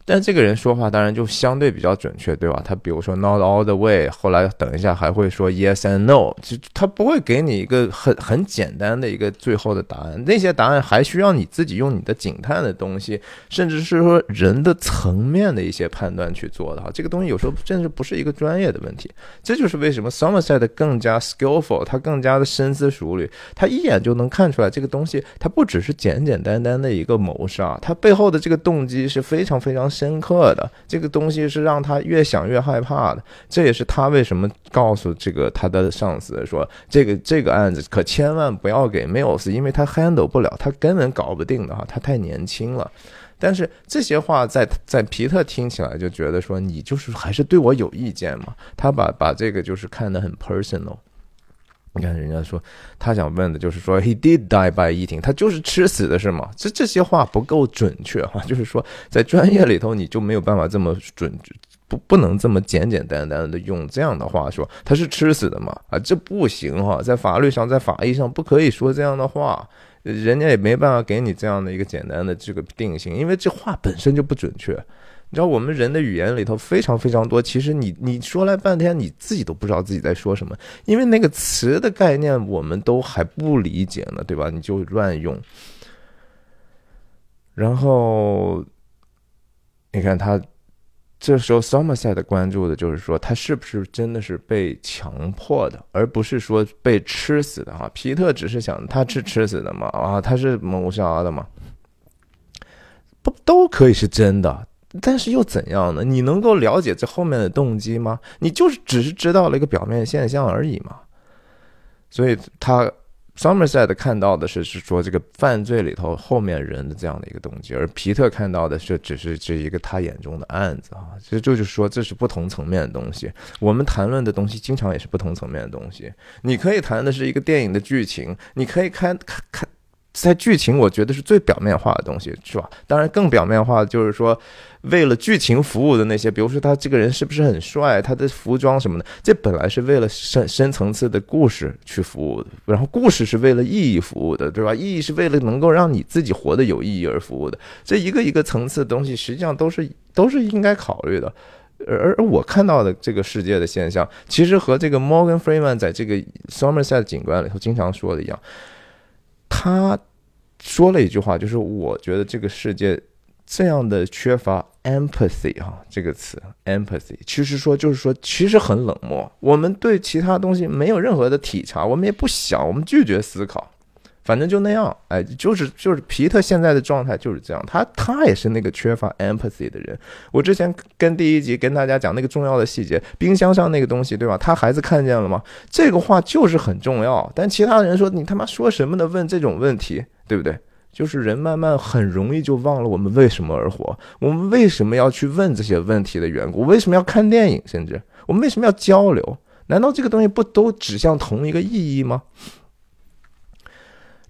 但这个人说话当然就相对比较准确，对吧？他比如说 not all the way，后来等一下还会说 yes and no，就他不会给你一个很很简单的一个最后的答案。那些答案还需要你自己用你的警探的东西，甚至是说人的层面的一些判断去做的哈。这个东西有时候甚至不是一个专业的问题。这就是为什么 Somerset 更加 skillful，他更加的深思熟虑，他一眼就能看出来这个东西，它不只是简简单单的一个谋杀，它背后的这个动机是非常非常。深刻的这个东西是让他越想越害怕的，这也是他为什么告诉这个他的上司说，这个这个案子可千万不要给 Mills，因为他 handle 不了，他根本搞不定的哈，他太年轻了。但是这些话在在皮特听起来就觉得说，你就是还是对我有意见嘛？他把把这个就是看得很 personal。你看人家说他想问的就是说 he did die by eating，他就是吃死的是吗？这这些话不够准确哈，就是说在专业里头你就没有办法这么准。不不能这么简简单单的用这样的话说他是吃死的嘛啊这不行哈在法律上在法医上不可以说这样的话，人家也没办法给你这样的一个简单的这个定性，因为这话本身就不准确。你知道我们人的语言里头非常非常多，其实你你说来半天你自己都不知道自己在说什么，因为那个词的概念我们都还不理解呢，对吧？你就乱用，然后你看他。这时候，Somerset 关注的就是说，他是不是真的是被强迫的，而不是说被吃死的哈。皮特只是想，他是吃死的嘛？啊，他是谋杀的嘛？不都可以是真的，但是又怎样呢？你能够了解这后面的动机吗？你就是只是知道了一个表面现象而已嘛。所以他。Somerset 看到的是是说这个犯罪里头后面人的这样的一个动机，而皮特看到的是只是这一个他眼中的案子啊，其实就是说这是不同层面的东西。我们谈论的东西经常也是不同层面的东西。你可以谈的是一个电影的剧情，你可以看看看。在剧情，我觉得是最表面化的东西，是吧？当然，更表面化的就是说，为了剧情服务的那些，比如说他这个人是不是很帅，他的服装什么的，这本来是为了深深层次的故事去服务的。然后，故事是为了意义服务的，对吧？意义是为了能够让你自己活得有意义而服务的。这一个一个层次的东西，实际上都是都是应该考虑的。而而我看到的这个世界的现象，其实和这个 Morgan Freeman 在这个 Somerset 景观里头经常说的一样。他说了一句话，就是我觉得这个世界这样的缺乏 empathy 哈，这个词 empathy，其实说就是说其实很冷漠，我们对其他东西没有任何的体察，我们也不想，我们拒绝思考。反正就那样，哎，就是就是皮特现在的状态就是这样，他他也是那个缺乏 empathy 的人。我之前跟第一集跟大家讲那个重要的细节，冰箱上那个东西，对吧？他孩子看见了吗？这个话就是很重要。但其他人说你他妈说什么呢？问这种问题，对不对？就是人慢慢很容易就忘了我们为什么而活，我们为什么要去问这些问题的缘故，为什么要看电影，甚至我们为什么要交流？难道这个东西不都指向同一个意义吗？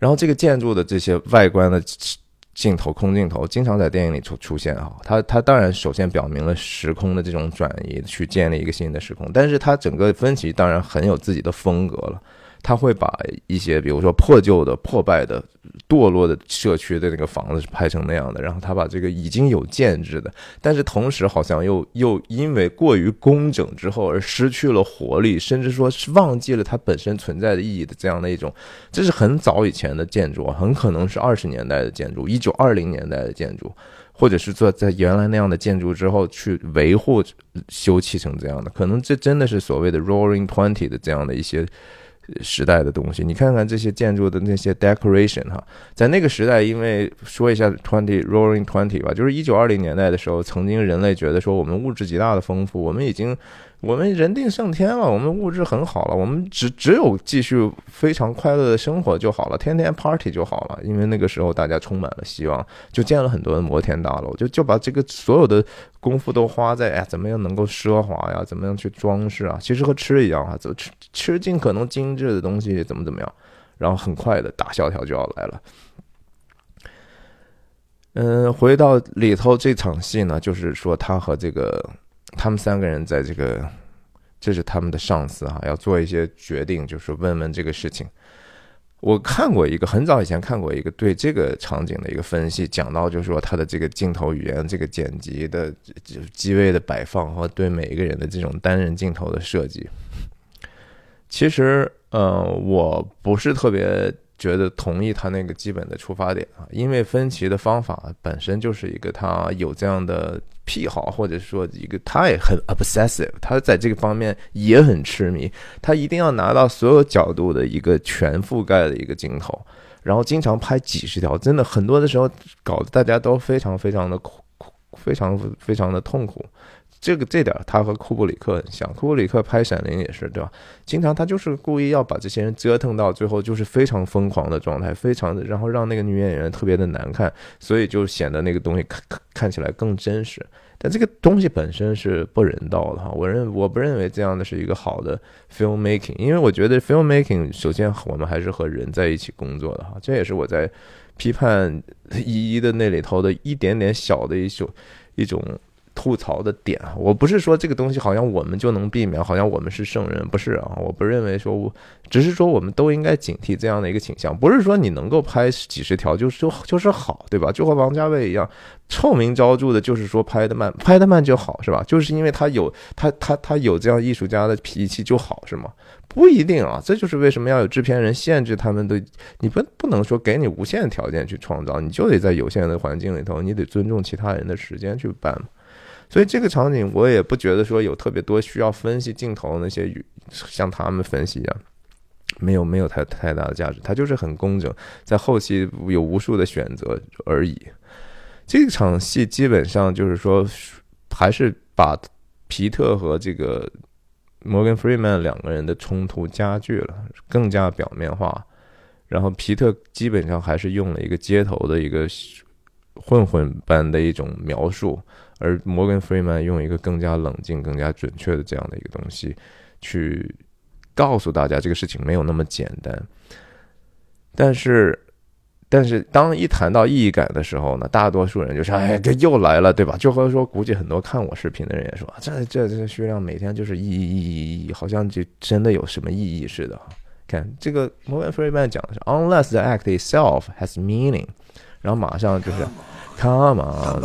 然后这个建筑的这些外观的镜头、空镜头，经常在电影里出出现啊。它它当然首先表明了时空的这种转移，去建立一个新的时空，但是它整个分歧当然很有自己的风格了。他会把一些，比如说破旧的、破败的、堕落的社区的那个房子拍成那样的，然后他把这个已经有建制的，但是同时好像又又因为过于工整之后而失去了活力，甚至说是忘记了它本身存在的意义的这样的一种，这是很早以前的建筑，很可能是二十年代的建筑，一九二零年代的建筑，或者是做在原来那样的建筑之后去维护修葺成这样的，可能这真的是所谓的 Roaring Twenty 的这样的一些。时代的东西，你看看这些建筑的那些 decoration 哈，在那个时代，因为说一下 twenty roaring twenty 吧，就是一九二零年代的时候，曾经人类觉得说我们物质极大的丰富，我们已经。我们人定胜天了，我们物质很好了，我们只只有继续非常快乐的生活就好了，天天 party 就好了。因为那个时候大家充满了希望，就建了很多的摩天大楼，就就把这个所有的功夫都花在哎怎么样能够奢华呀，怎么样去装饰啊，其实和吃一样啊，就吃吃尽可能精致的东西，怎么怎么样，然后很快的大萧条就要来了。嗯，回到里头这场戏呢，就是说他和这个。他们三个人在这个，这是他们的上司哈，要做一些决定，就是问问这个事情。我看过一个很早以前看过一个对这个场景的一个分析，讲到就是说他的这个镜头语言、这个剪辑的机位的摆放和对每一个人的这种单人镜头的设计。其实，呃，我不是特别。觉得同意他那个基本的出发点啊，因为分歧的方法本身就是一个他有这样的癖好，或者说一个他也很 obsessive，他在这个方面也很痴迷，他一定要拿到所有角度的一个全覆盖的一个镜头，然后经常拍几十条，真的很多的时候搞得大家都非常非常的苦，非常非常的痛苦。这个这点他和库布里克很像，库布里克拍《闪灵》也是，对吧？经常他就是故意要把这些人折腾到最后，就是非常疯狂的状态，非常的，然后让那个女演员特别的难看，所以就显得那个东西看看起来更真实。但这个东西本身是不人道的哈。我认我不认为这样的是一个好的 filmmaking，因为我觉得 filmmaking 首先我们还是和人在一起工作的哈。这也是我在批判一一的那里头的一点点小的一种一种。吐槽的点啊，我不是说这个东西好像我们就能避免，好像我们是圣人，不是啊？我不认为说，我只是说我们都应该警惕这样的一个倾向，不是说你能够拍几十条就就就是好，对吧？就和王家卫一样，臭名昭著的就是说拍的慢，拍的慢就好，是吧？就是因为他有他他他有这样艺术家的脾气就好，是吗？不一定啊，这就是为什么要有制片人限制他们的，你不不能说给你无限条件去创造，你就得在有限的环境里头，你得尊重其他人的时间去办。所以这个场景我也不觉得说有特别多需要分析镜头那些像他们分析一样，没有没有太太大的价值，它就是很工整，在后期有无数的选择而已。这场戏基本上就是说，还是把皮特和这个摩根·弗里曼两个人的冲突加剧了，更加表面化。然后皮特基本上还是用了一个街头的一个混混般的一种描述。而摩根·弗里曼用一个更加冷静、更加准确的这样的一个东西，去告诉大家这个事情没有那么简单。但是，但是当一谈到意义感的时候呢，大多数人就说：“哎，这又来了，对吧？”就和说，估计很多看我视频的人也说：“这、这、这徐亮每天就是意义、意义、意义，好像就真的有什么意义似的。”看这个摩根·弗里曼讲的是：“Unless the act itself has meaning。”然后马上就是 “Come on。”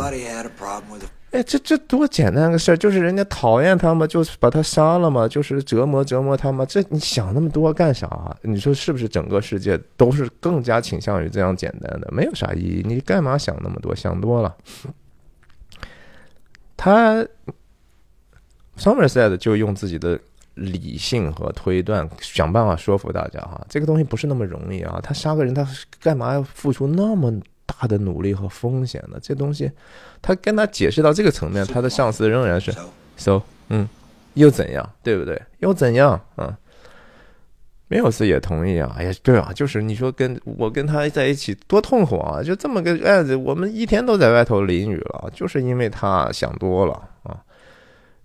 哎，这这多简单个事儿，就是人家讨厌他嘛，就是把他杀了嘛，就是折磨折磨他嘛。这你想那么多干啥？你说是不是？整个世界都是更加倾向于这样简单的，没有啥意义。你干嘛想那么多？想多了。他 Somerset 就用自己的理性和推断想办法说服大家哈，这个东西不是那么容易啊。他杀个人，他干嘛要付出那么？大的努力和风险的这东西，他跟他解释到这个层面，他的上司仍然是 so，嗯，又怎样，对不对？又怎样？嗯，没有斯也同意啊。哎呀，对啊，就是你说跟我跟他在一起多痛苦啊！就这么个案子，我们一天都在外头淋雨了，就是因为他想多了啊。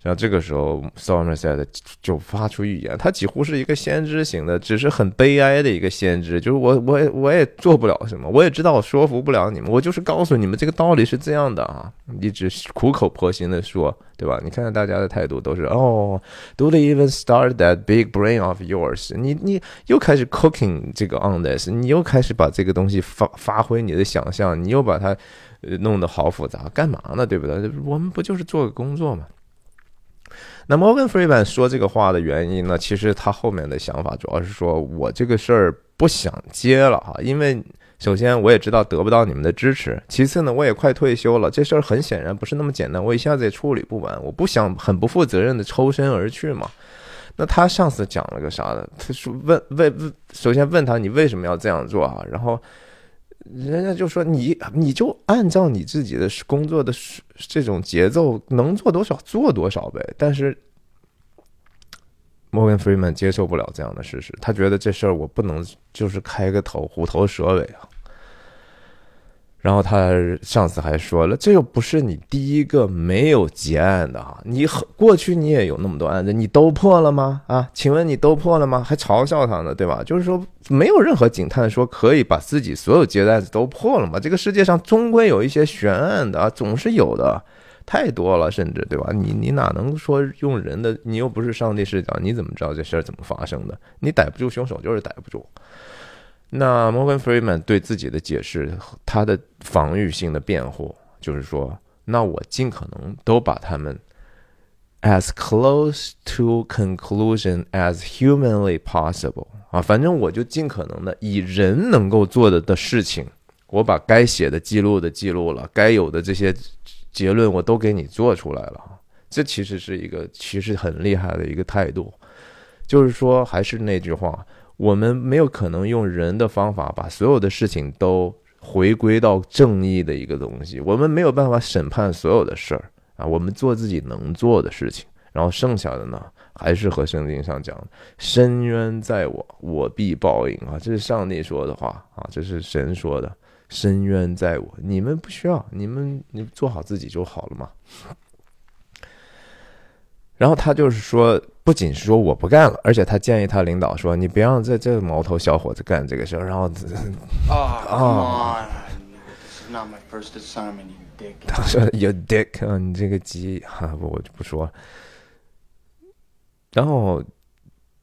然后这个时候，Somerset 就发出预言，他几乎是一个先知型的，只是很悲哀的一个先知。就是我，我，我也做不了什么，我也知道说服不了你们，我就是告诉你们这个道理是这样的啊，一直苦口婆心的说，对吧？你看看大家的态度都是哦，Do they even start that big brain of yours？你你又开始 cooking 这个 on this，你又开始把这个东西发发挥你的想象，你又把它弄得好复杂，干嘛呢？对不对？我们不就是做个工作吗？那摩根·弗里曼说这个话的原因呢？其实他后面的想法主要是说，我这个事儿不想接了哈，因为首先我也知道得不到你们的支持，其次呢，我也快退休了，这事儿很显然不是那么简单，我一下子也处理不完，我不想很不负责任的抽身而去嘛。那他上次讲了个啥的？他说问问问，首先问他你为什么要这样做啊？然后。人家就说你，你就按照你自己的工作的这种节奏，能做多少做多少呗。但是摩根·弗里曼接受不了这样的事实，他觉得这事儿我不能就是开个头，虎头蛇尾啊。然后他上次还说了，这又不是你第一个没有结案的哈，你过去你也有那么多案子，你都破了吗？啊，请问你都破了吗？还嘲笑他呢，对吧？就是说，没有任何警探说可以把自己所有结的案子都破了吗？这个世界上终归有一些悬案的啊，总是有的，太多了，甚至对吧？你你哪能说用人的？你又不是上帝视角，你怎么知道这事儿怎么发生的？你逮不住凶手就是逮不住。那摩根·弗里曼对自己的解释，他的防御性的辩护就是说，那我尽可能都把他们 as close to conclusion as humanly possible 啊，反正我就尽可能的以人能够做的的事情，我把该写的记录的记录了，该有的这些结论我都给你做出来了。这其实是一个其实很厉害的一个态度，就是说，还是那句话。我们没有可能用人的方法把所有的事情都回归到正义的一个东西，我们没有办法审判所有的事儿啊。我们做自己能做的事情，然后剩下的呢，还是和圣经上讲“深渊在我，我必报应”啊，这是上帝说的话啊，这是神说的“深渊在我”。你们不需要，你们你做好自己就好了嘛。然后他就是说，不仅是说我不干了，而且他建议他领导说，你别让这这毛头小伙子干这个事儿。然后 啊啊 他说 you dick 啊，你这个鸡哈，我就不说。然后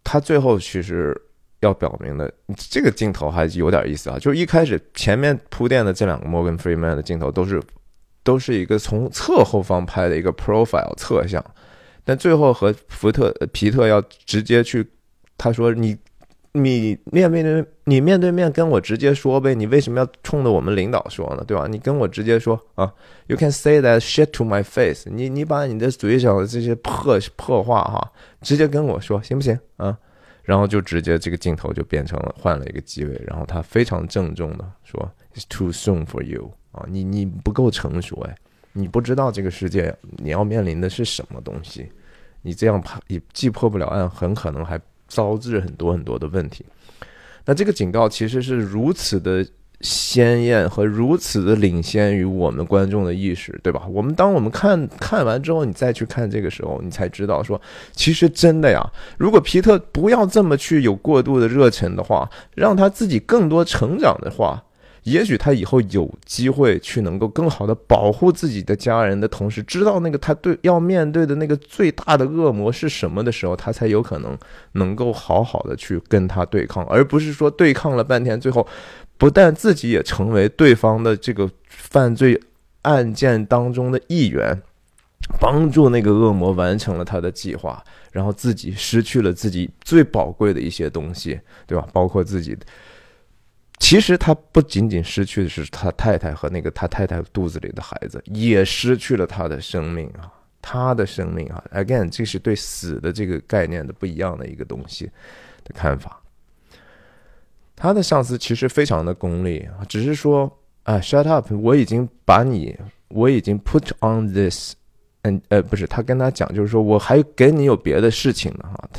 他最后其实要表明的这个镜头还有点意思啊，就是一开始前面铺垫的这两个 Morgan Freeman 的镜头都是都是一个从侧后方拍的一个 profile 侧像，但最后和福特皮特要直接去，他说你。你面面对你面对面跟我直接说呗，你为什么要冲着我们领导说呢？对吧？你跟我直接说啊，You can say that shit to my face。你你把你的嘴上的这些破破话哈，直接跟我说行不行啊？然后就直接这个镜头就变成了换了一个机位，然后他非常郑重的说，It's too soon for you 啊，你你不够成熟哎，你不知道这个世界你要面临的是什么东西，你这样怕也既破不了案，很可能还。招致很多很多的问题，那这个警告其实是如此的鲜艳和如此的领先于我们观众的意识，对吧？我们当我们看看完之后，你再去看这个时候，你才知道说，其实真的呀，如果皮特不要这么去有过度的热忱的话，让他自己更多成长的话。也许他以后有机会去能够更好的保护自己的家人的同时，知道那个他对要面对的那个最大的恶魔是什么的时候，他才有可能能够好好的去跟他对抗，而不是说对抗了半天，最后不但自己也成为对方的这个犯罪案件当中的一员，帮助那个恶魔完成了他的计划，然后自己失去了自己最宝贵的一些东西，对吧？包括自己。其实他不仅仅失去的是他太太和那个他太太肚子里的孩子，也失去了他的生命啊，他的生命啊。Again，这是对死的这个概念的不一样的一个东西的看法。他的上司其实非常的功利啊，只是说啊，shut up，我已经把你，我已经 put on this，嗯呃，不是，他跟他讲就是说我还给你有别的事情呢哈。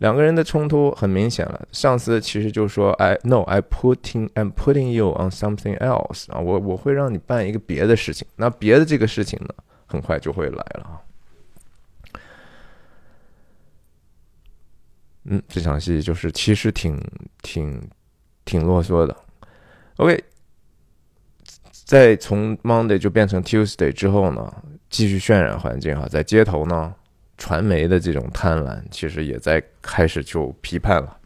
两个人的冲突很明显了，上司其实就说：“I no, I putting I'm putting you on something else 啊，我我会让你办一个别的事情。那别的这个事情呢，很快就会来了啊。嗯，这场戏就是其实挺挺挺啰嗦的。OK，在从 Monday 就变成 Tuesday 之后呢，继续渲染环境哈，在街头呢。传媒的这种贪婪，其实也在开始就批判了。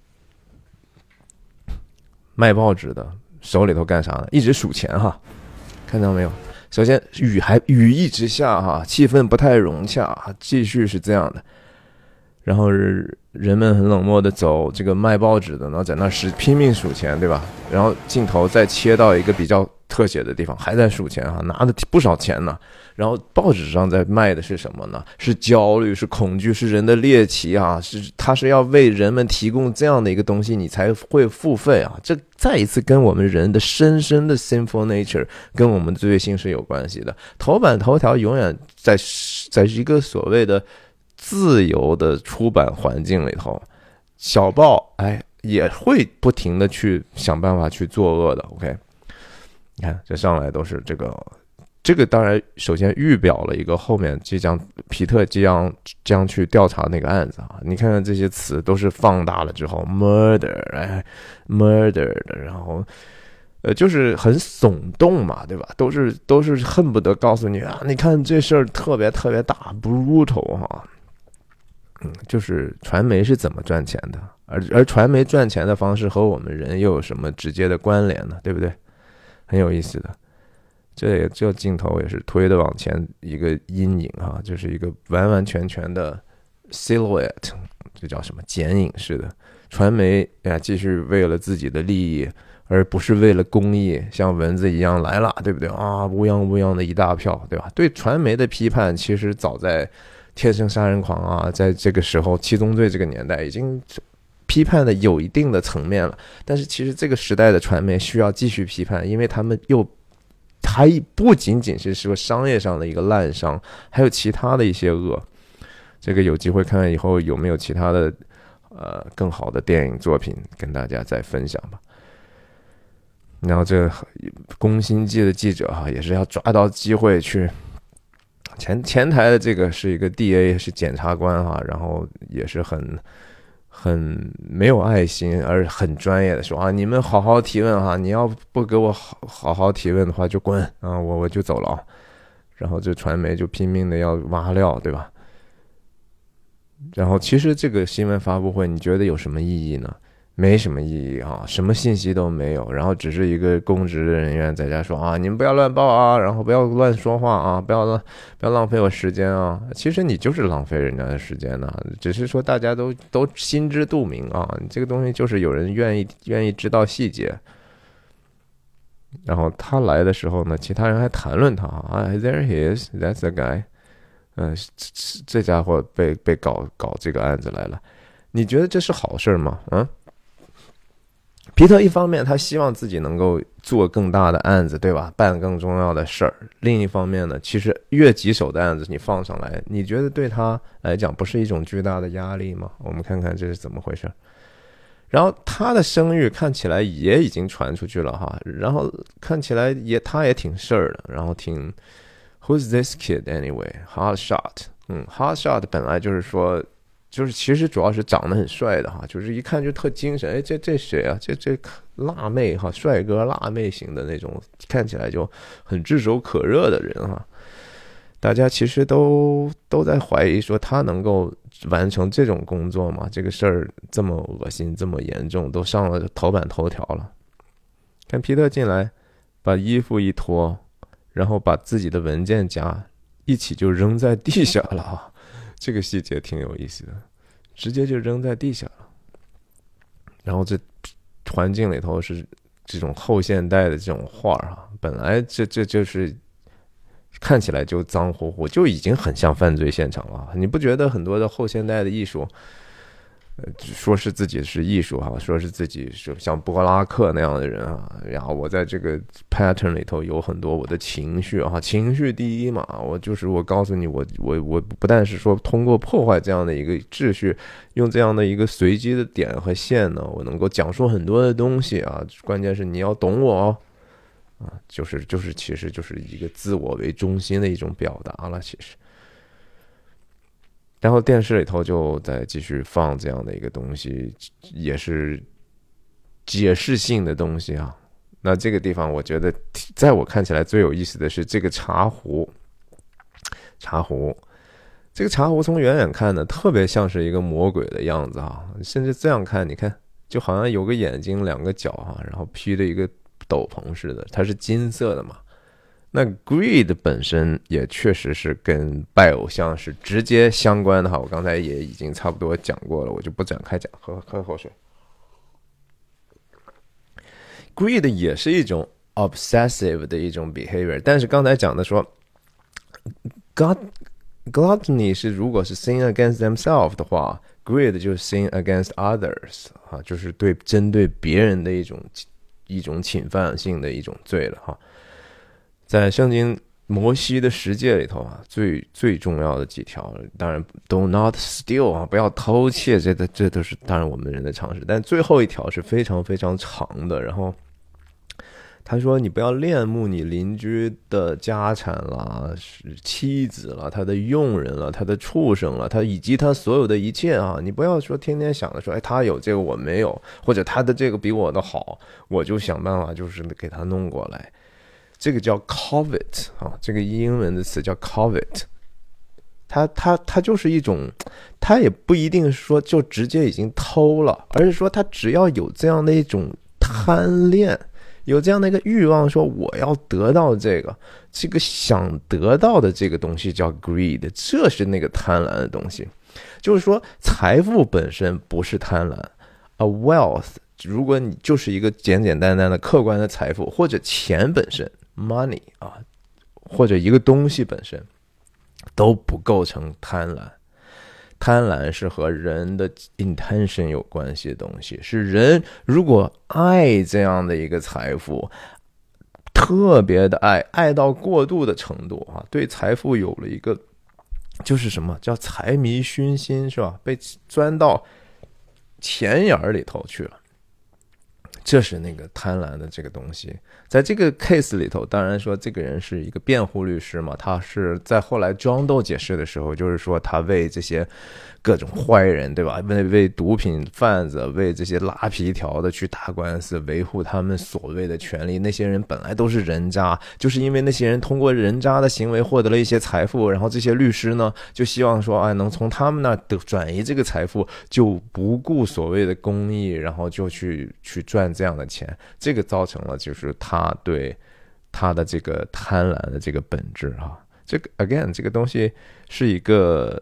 卖报纸的手里头干啥呢？一直数钱哈，看到没有？首先雨还雨一直下哈，气氛不太融洽，继续是这样的。然后人们很冷漠的走，这个卖报纸的呢，在那是拼命数钱，对吧？然后镜头再切到一个比较特写的地方，还在数钱啊，拿的不少钱呢。然后报纸上在卖的是什么呢？是焦虑，是恐惧，是人的猎奇啊！是他是要为人们提供这样的一个东西，你才会付费啊！这再一次跟我们人的深深的 sinful nature，跟我们的罪性是有关系的。头版头条永远在在一个所谓的自由的出版环境里头，小报哎也会不停的去想办法去作恶的。OK，你看这上来都是这个。这个当然，首先预表了一个后面即将皮特即将将去调查那个案子啊。你看看这些词都是放大了之后，murder，哎，murder 的，然后，呃，就是很耸动嘛，对吧？都是都是恨不得告诉你啊，你看这事儿特别特别大，brutal 哈。嗯，就是传媒是怎么赚钱的，而而传媒赚钱的方式和我们人又有什么直接的关联呢？对不对？很有意思的。这也这镜头也是推的往前一个阴影哈，就是一个完完全全的 silhouette，这叫什么剪影式的传媒呀，继续为了自己的利益，而不是为了公益，像蚊子一样来了，对不对啊？乌泱乌泱的一大票，对吧？对传媒的批判，其实早在《天生杀人狂》啊，在这个时候七宗罪这个年代已经批判的有一定的层面了。但是其实这个时代的传媒需要继续批判，因为他们又。还不仅仅是说商业上的一个滥商，还有其他的一些恶。这个有机会看看以后有没有其他的呃更好的电影作品跟大家再分享吧。然后这《宫心计》的记者哈也是要抓到机会去前前台的这个是一个 DA，是检察官哈，然后也是很很没有爱心，而很专业的说啊，你们好好提问哈，你要不给我好好好提问的话就滚啊，我我就走了。然后这传媒就拼命的要挖料，对吧？然后其实这个新闻发布会，你觉得有什么意义呢？没什么意义啊，什么信息都没有，然后只是一个公职的人员在家说啊，你们不要乱报啊，然后不要乱说话啊，不要浪不要浪费我时间啊。其实你就是浪费人家的时间呢，只是说大家都都心知肚明啊，你这个东西就是有人愿意愿意知道细节。然后他来的时候呢，其他人还谈论他啊，There he is, that's the guy。嗯，这这家伙被被搞搞这个案子来了，你觉得这是好事吗？嗯？皮特一方面他希望自己能够做更大的案子，对吧？办更重要的事儿。另一方面呢，其实越棘手的案子你放上来，你觉得对他来讲不是一种巨大的压力吗？我们看看这是怎么回事。然后他的声誉看起来也已经传出去了哈，然后看起来也他也挺事儿的，然后挺 Who's this kid anyway? Hot shot，嗯，Hot shot 本来就是说。就是其实主要是长得很帅的哈，就是一看就特精神。哎，这这谁啊？这这辣妹哈，帅哥辣妹型的那种，看起来就很炙手可热的人哈。大家其实都都在怀疑说他能够完成这种工作吗？这个事儿这么恶心，这么严重，都上了头版头条了。看皮特进来，把衣服一脱，然后把自己的文件夹一起就扔在地下了啊。这个细节挺有意思的，直接就扔在地下了。然后这环境里头是这种后现代的这种画啊，本来这这就是看起来就脏乎乎，就已经很像犯罪现场了。你不觉得很多的后现代的艺术？呃，说是自己是艺术哈，说是自己是像波拉克那样的人啊，然后我在这个 pattern 里头有很多我的情绪哈，情绪第一嘛，我就是我告诉你，我我我不但是说通过破坏这样的一个秩序，用这样的一个随机的点和线呢，我能够讲述很多的东西啊，关键是你要懂我哦，啊，就是就是其实就是一个自我为中心的一种表达了，其实。然后电视里头就在继续放这样的一个东西，也是解释性的东西啊。那这个地方，我觉得在我看起来最有意思的是这个茶壶。茶壶，这个茶壶从远远看呢，特别像是一个魔鬼的样子啊。甚至这样看，你看，就好像有个眼睛、两个脚哈，然后披着一个斗篷似的，它是金色的嘛。那 greed 本身也确实是跟拜偶像是直接相关的哈，我刚才也已经差不多讲过了，我就不展开讲。喝喝口水。greed 也是一种 obsessive 的一种 behavior，但是刚才讲的说，god gluttony 是如果是 sin against themselves 的话，greed 就是 sin against others 啊，就是对针对别人的一种一种侵犯性的一种罪了哈。在圣经摩西的十诫里头啊，最最重要的几条，当然 do not steal 啊，不要偷窃，这都这都是当然我们人的常识。但最后一条是非常非常长的。然后他说：“你不要恋慕你邻居的家产啦，是妻子了，他的佣人了，他的畜生了，他以及他所有的一切啊！你不要说天天想着说，哎，他有这个我没有，或者他的这个比我的好，我就想办法就是给他弄过来。”这个叫 covet 啊，这个英文的词叫 covet，它它它就是一种，它也不一定说就直接已经偷了，而是说他只要有这样的一种贪恋，有这样的一个欲望，说我要得到这个，这个想得到的这个东西叫 greed，这是那个贪婪的东西。就是说，财富本身不是贪婪，a wealth，如果你就是一个简简单单的客观的财富或者钱本身。Money 啊，或者一个东西本身都不构成贪婪。贪婪是和人的 intention 有关系的东西，是人如果爱这样的一个财富，特别的爱，爱到过度的程度啊，对财富有了一个就是什么叫财迷熏心是吧？被钻到钱眼儿里头去了。这是那个贪婪的这个东西，在这个 case 里头，当然说这个人是一个辩护律师嘛，他是在后来庄豆解释的时候，就是说他为这些。各种坏人，对吧？为为毒品贩子、为这些拉皮条的去打官司，维护他们所谓的权利。那些人本来都是人渣，就是因为那些人通过人渣的行为获得了一些财富，然后这些律师呢，就希望说，哎，能从他们那得转移这个财富，就不顾所谓的公益，然后就去去赚这样的钱。这个造成了就是他对他的这个贪婪的这个本质啊。这个 again，这个东西是一个。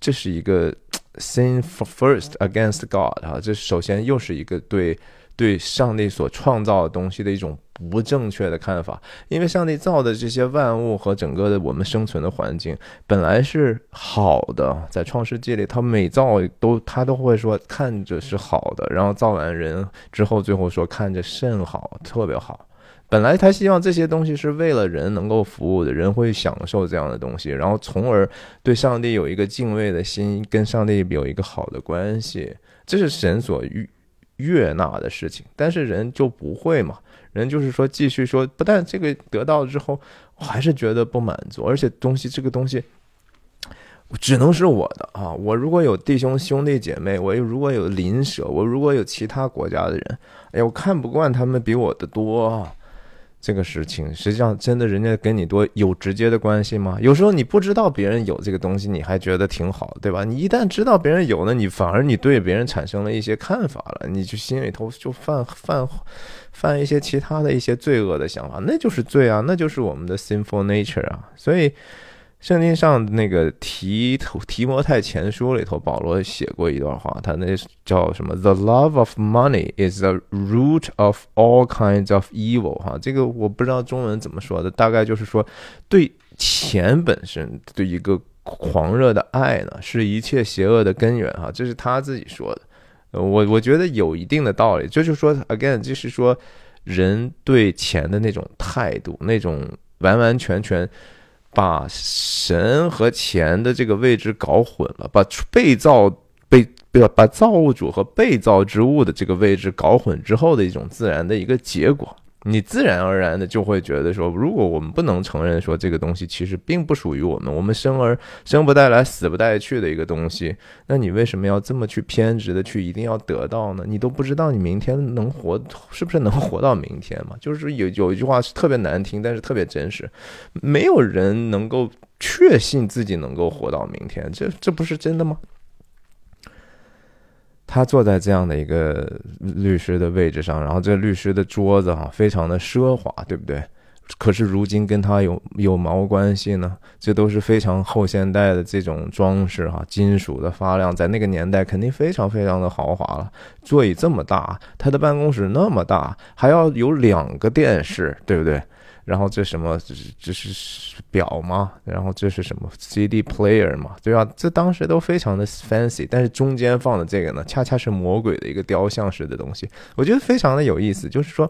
这是一个 sin first against God 啊，这首先又是一个对对上帝所创造的东西的一种不正确的看法，因为上帝造的这些万物和整个的我们生存的环境本来是好的，在创世纪里，他每造都他都会说看着是好的，然后造完人之后，最后说看着甚好，特别好。本来他希望这些东西是为了人能够服务的，人会享受这样的东西，然后从而对上帝有一个敬畏的心，跟上帝有一个好的关系，这是神所欲悦纳的事情。但是人就不会嘛，人就是说继续说，不但这个得到了之后，我还是觉得不满足，而且东西这个东西只能是我的啊！我如果有弟兄兄弟姐妹，我如果有邻舍，我如果有其他国家的人，哎呀，我看不惯他们比我的多！这个事情实际上真的，人家跟你多有直接的关系吗？有时候你不知道别人有这个东西，你还觉得挺好，对吧？你一旦知道别人有了，你反而你对别人产生了一些看法了，你就心里头就犯犯犯一些其他的一些罪恶的想法，那就是罪啊，那就是我们的 sinful nature 啊，所以。圣经上那个提提摩太前书里头，保罗写过一段话，他那叫什么？The love of money is the root of all kinds of evil。哈，这个我不知道中文怎么说的，大概就是说，对钱本身对一个狂热的爱呢，是一切邪恶的根源。哈，这是他自己说的。我我觉得有一定的道理，就是说，again，就是说，人对钱的那种态度，那种完完全全。把神和钱的这个位置搞混了，把被造被不要把造物主和被造之物的这个位置搞混之后的一种自然的一个结果。你自然而然的就会觉得说，如果我们不能承认说这个东西其实并不属于我们，我们生而生不带来死不带去的一个东西，那你为什么要这么去偏执的去一定要得到呢？你都不知道你明天能活是不是能活到明天嘛？就是有有一句话是特别难听，但是特别真实，没有人能够确信自己能够活到明天，这这不是真的吗？他坐在这样的一个律师的位置上，然后这律师的桌子哈，非常的奢华，对不对？可是如今跟他有有毛关系呢？这都是非常后现代的这种装饰哈，金属的发亮，在那个年代肯定非常非常的豪华了。座椅这么大，他的办公室那么大，还要有两个电视，对不对？然后这什么？这是表吗？然后这是什么 CD player 嘛？对吧？这当时都非常的 fancy，但是中间放的这个呢，恰恰是魔鬼的一个雕像式的东西，我觉得非常的有意思。就是说，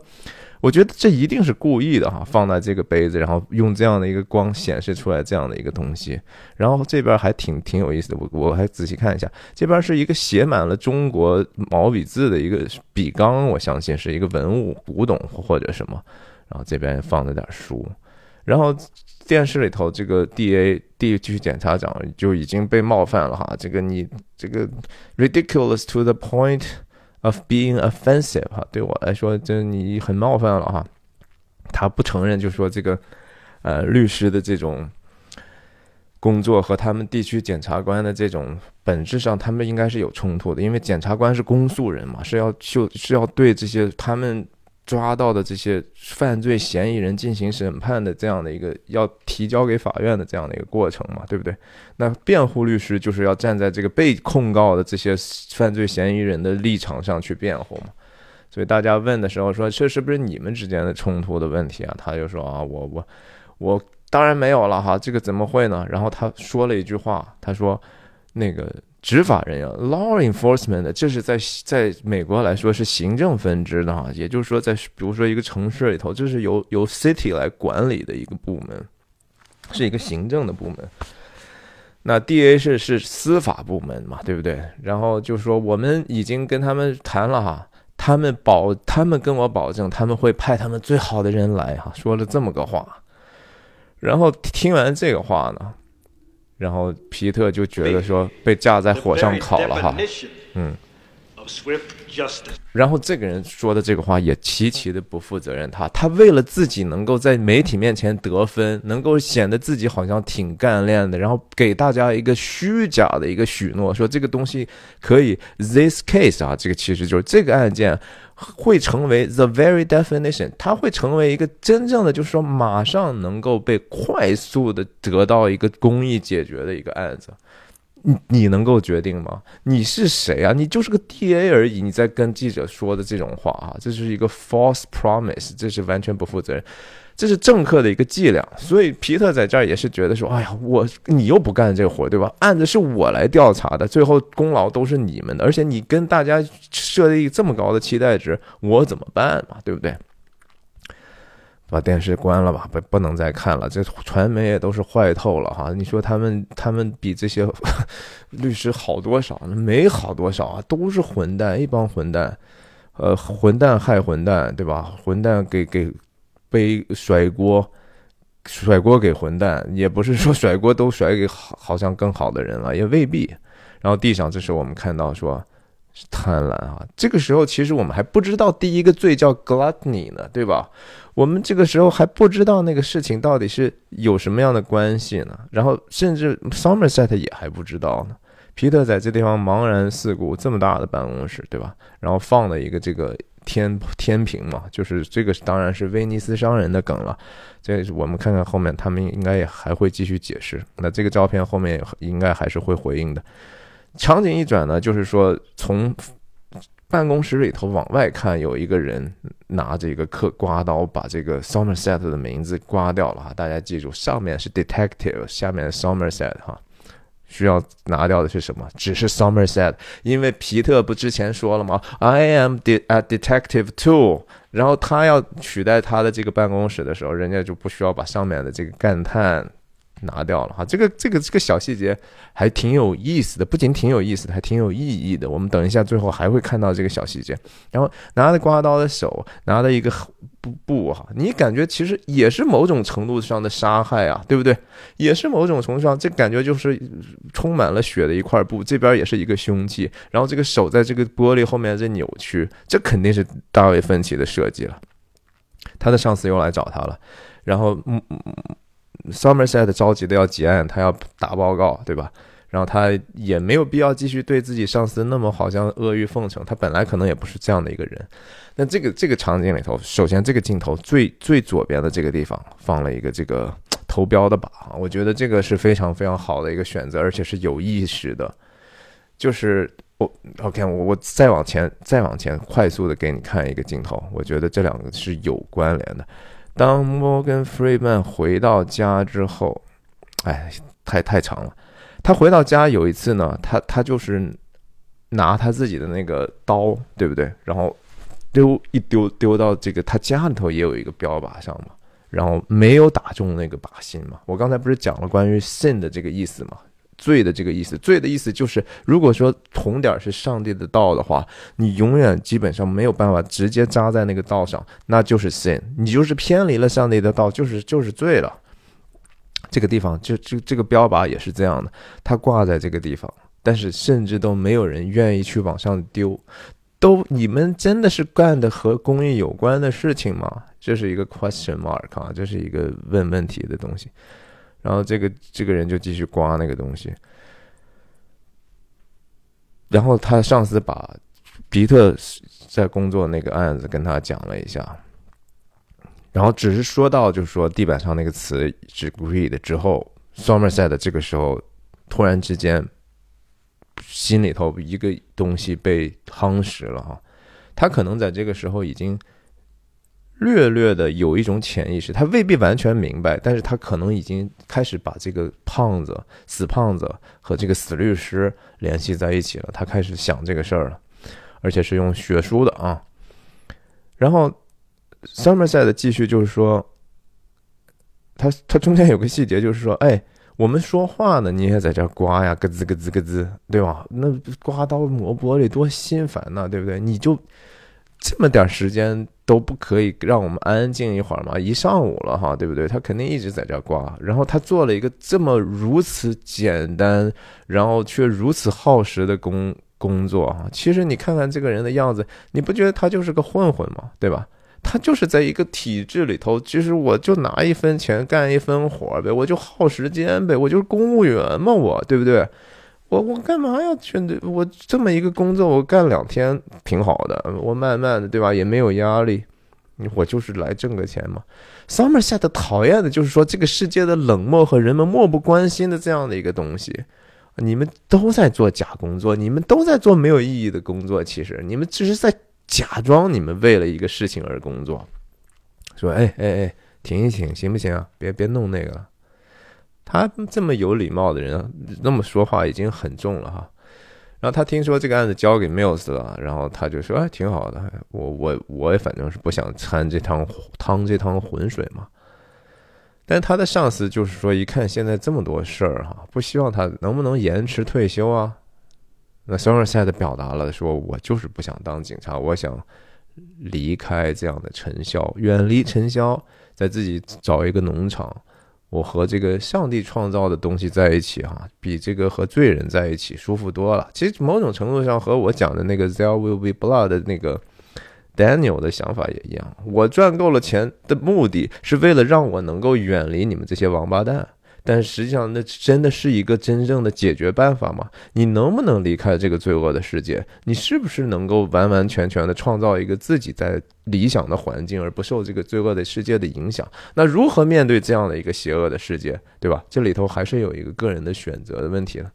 我觉得这一定是故意的哈，放在这个杯子，然后用这样的一个光显示出来这样的一个东西。然后这边还挺挺有意思的，我我还仔细看一下，这边是一个写满了中国毛笔字的一个笔缸，我相信是一个文物古董或者什么。然后这边放了点书，然后电视里头这个 D A 地区检察长就已经被冒犯了哈，这个你这个 ridiculous to the point of being offensive 哈，对我来说这你很冒犯了哈。他不承认，就说这个呃律师的这种工作和他们地区检察官的这种本质上他们应该是有冲突的，因为检察官是公诉人嘛，是要就是要对这些他们。抓到的这些犯罪嫌疑人进行审判的这样的一个要提交给法院的这样的一个过程嘛，对不对？那辩护律师就是要站在这个被控告的这些犯罪嫌疑人的立场上去辩护嘛。所以大家问的时候说这是不是你们之间的冲突的问题啊？他就说啊，我我我当然没有了哈，这个怎么会呢？然后他说了一句话，他说那个。执法人员 （law enforcement） 这是在在美国来说是行政分支的哈，也就是说，在比如说一个城市里头，这是由由 city 来管理的一个部门，是一个行政的部门。那 DA 是是司法部门嘛，对不对？然后就说我们已经跟他们谈了哈。他们保，他们跟我保证，他们会派他们最好的人来哈，说了这么个话。然后听完这个话呢，然后皮特就觉得说被架在火上烤了哈，嗯。然后这个人说的这个话也极其的不负责任。他他为了自己能够在媒体面前得分，能够显得自己好像挺干练的，然后给大家一个虚假的一个许诺，说这个东西可以。This case 啊，这个其实就是这个案件会成为 the very definition，它会成为一个真正的，就是说马上能够被快速的得到一个公益解决的一个案子。你你能够决定吗？你是谁啊？你就是个 DA 而已。你在跟记者说的这种话啊，这是一个 false promise，这是完全不负责任，这是政客的一个伎俩。所以皮特在这儿也是觉得说，哎呀，我你又不干这活，对吧？案子是我来调查的，最后功劳都是你们的，而且你跟大家设立这么高的期待值，我怎么办嘛？对不对？把电视关了吧，不不能再看了。这传媒也都是坏透了哈。你说他们他们比这些 律师好多少？没好多少啊，都是混蛋，一帮混蛋。呃，混蛋害混蛋，对吧？混蛋给给背甩锅，甩锅给混蛋，也不是说 甩锅都甩给好好像更好的人了，也未必。然后地上，这时候我们看到说。是贪婪啊！这个时候其实我们还不知道第一个罪叫 gluttony 呢，对吧？我们这个时候还不知道那个事情到底是有什么样的关系呢。然后甚至 Somerset 也还不知道呢。皮特在这地方茫然四顾，这么大的办公室，对吧？然后放了一个这个天天平嘛，就是这个当然是威尼斯商人的梗了。这我们看看后面，他们应该也还会继续解释。那这个照片后面应该还是会回应的。场景一转呢，就是说从办公室里头往外看，有一个人拿着一个刻刮刀，把这个 Somerset 的名字刮掉了哈。大家记住，上面是 Detective，下面 Somerset 哈。需要拿掉的是什么？只是 Somerset，因为皮特不之前说了吗？I am the a detective too。然后他要取代他的这个办公室的时候，人家就不需要把上面的这个感叹。拿掉了哈，这个这个这个小细节还挺有意思的，不仅挺有意思的，还挺有意义的。我们等一下最后还会看到这个小细节。然后拿着刮刀的手，拿着一个布布哈，你感觉其实也是某种程度上的杀害啊，对不对？也是某种程度上，这感觉就是充满了血的一块布，这边也是一个凶器。然后这个手在这个玻璃后面在扭曲，这肯定是大卫芬奇的设计了。他的上司又来找他了，然后嗯嗯嗯。Somerset 着急的要结案，他要打报告，对吧？然后他也没有必要继续对自己上司那么好像阿谀奉承，他本来可能也不是这样的一个人。那这个这个场景里头，首先这个镜头最最左边的这个地方放了一个这个投标的靶，我觉得这个是非常非常好的一个选择，而且是有意识的。就是我 OK，我我再往前再往前快速的给你看一个镜头，我觉得这两个是有关联的。当摩根·弗瑞曼回到家之后，哎，太太长了。他回到家有一次呢，他他就是拿他自己的那个刀，对不对？然后丢一丢丢到这个他家里头也有一个标靶上嘛，然后没有打中那个靶心嘛。我刚才不是讲了关于 sin 的这个意思嘛？罪的这个意思，罪的意思就是，如果说红点是上帝的道的话，你永远基本上没有办法直接扎在那个道上，那就是 sin，你就是偏离了上帝的道，就是就是罪了。这个地方就这这个标靶也是这样的，它挂在这个地方，但是甚至都没有人愿意去往上丢，都你们真的是干的和公益有关的事情吗？这是一个 question mark 啊，这是一个问问题的东西。然后这个这个人就继续刮那个东西，然后他上司把皮特在工作那个案子跟他讲了一下，然后只是说到就是说地板上那个词是 “greed” 之后，Somerset 这个时候突然之间心里头一个东西被夯实了哈，他可能在这个时候已经。略略的有一种潜意识，他未必完全明白，但是他可能已经开始把这个胖子、死胖子和这个死律师联系在一起了。他开始想这个事儿了，而且是用学书的啊。然后 Somerset 继续就是说，他他中间有个细节就是说，哎，我们说话呢，你也在这刮呀，咯吱咯吱咯吱，对吧？那刮刀磨玻璃多心烦呐，对不对？你就。这么点时间都不可以让我们安静一会儿吗？一上午了哈，对不对？他肯定一直在这挂。然后他做了一个这么如此简单，然后却如此耗时的工工作啊！其实你看看这个人的样子，你不觉得他就是个混混吗？对吧？他就是在一个体制里头，其实我就拿一分钱干一分活呗，我就耗时间呗，我就是公务员嘛，我对不对？我我干嘛要去？我这么一个工作，我干两天挺好的，我慢慢的，对吧？也没有压力，我就是来挣个钱嘛。Summer 下的讨厌的就是说这个世界的冷漠和人们漠不关心的这样的一个东西。你们都在做假工作，你们都在做没有意义的工作。其实你们只是在假装你们为了一个事情而工作。说，哎哎哎，停一停，行不行啊？别别弄那个了。他这么有礼貌的人，那么说话已经很重了哈。然后他听说这个案子交给 Mills 了，然后他就说：“哎，挺好的，我我我也反正是不想掺这趟趟这趟浑水嘛。”但他的上司就是说，一看现在这么多事儿哈，不希望他能不能延迟退休啊？那 Somerset 表达了说：“我就是不想当警察，我想离开这样的尘嚣，远离尘嚣，在自己找一个农场。”我和这个上帝创造的东西在一起，哈，比这个和罪人在一起舒服多了。其实某种程度上和我讲的那个 “There will be blood” 的那个 Daniel 的想法也一样。我赚够了钱的目的是为了让我能够远离你们这些王八蛋。但实际上，那真的是一个真正的解决办法吗？你能不能离开这个罪恶的世界？你是不是能够完完全全的创造一个自己在理想的环境，而不受这个罪恶的世界的影响？那如何面对这样的一个邪恶的世界，对吧？这里头还是有一个个人的选择的问题了。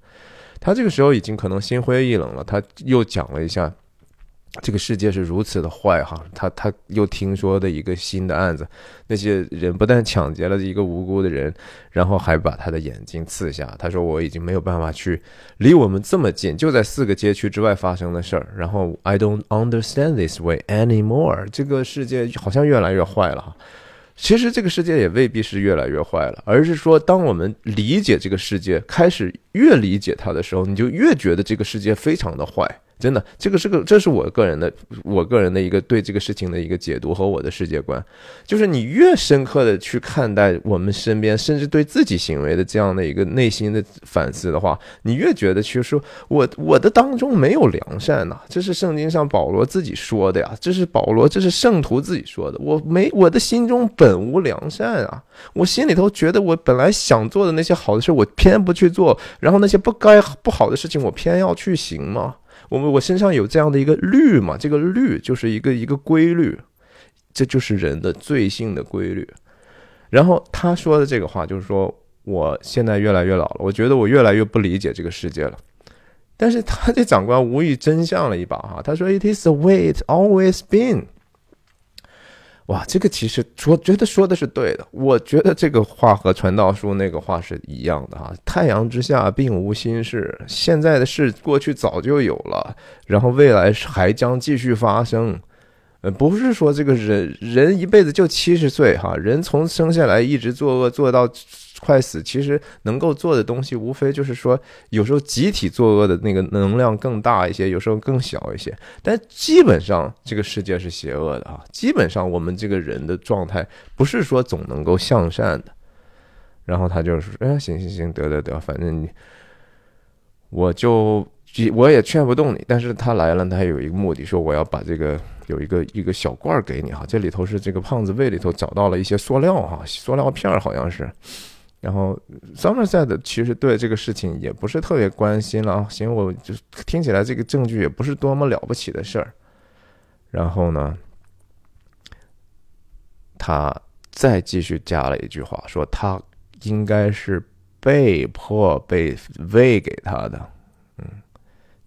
他这个时候已经可能心灰意冷了，他又讲了一下。这个世界是如此的坏哈，他他又听说的一个新的案子，那些人不但抢劫了一个无辜的人，然后还把他的眼睛刺下。他说我已经没有办法去离我们这么近，就在四个街区之外发生的事儿。然后 I don't understand this way anymore。这个世界好像越来越坏了哈。其实这个世界也未必是越来越坏了，而是说当我们理解这个世界，开始越理解它的时候，你就越觉得这个世界非常的坏。真的，这个是个，这是我个人的，我个人的一个对这个事情的一个解读和我的世界观，就是你越深刻的去看待我们身边，甚至对自己行为的这样的一个内心的反思的话，你越觉得其实我我的当中没有良善呐，这是圣经上保罗自己说的呀，这是保罗，这是圣徒自己说的，我没我的心中本无良善啊，我心里头觉得我本来想做的那些好的事，我偏不去做，然后那些不该不好的事情，我偏要去行吗？我我身上有这样的一个律嘛？这个律就是一个一个规律，这就是人的罪性的规律。然后他说的这个话就是说，我现在越来越老了，我觉得我越来越不理解这个世界了。但是他这长官无意真相了一把哈，他说：“It is the way it always been。”哇，这个其实说觉得说的是对的，我觉得这个话和传道书那个话是一样的啊。太阳之下并无新事，现在的事过去早就有了，然后未来还将继续发生。呃，不是说这个人人一辈子就七十岁哈，人从生下来一直作恶做到。快死，其实能够做的东西，无非就是说，有时候集体作恶的那个能量更大一些，有时候更小一些。但基本上，这个世界是邪恶的啊。基本上，我们这个人的状态不是说总能够向善的。然后他就是哎，行行行，得得得，反正你，我就我也劝不动你。但是他来了，他有一个目的，说我要把这个有一个一个小罐儿给你哈，这里头是这个胖子胃里头找到了一些塑料哈，塑料片儿好像是。然后 Somerset 其实对这个事情也不是特别关心了啊，行，我就听起来这个证据也不是多么了不起的事儿。然后呢，他再继续加了一句话，说他应该是被迫被喂给他的。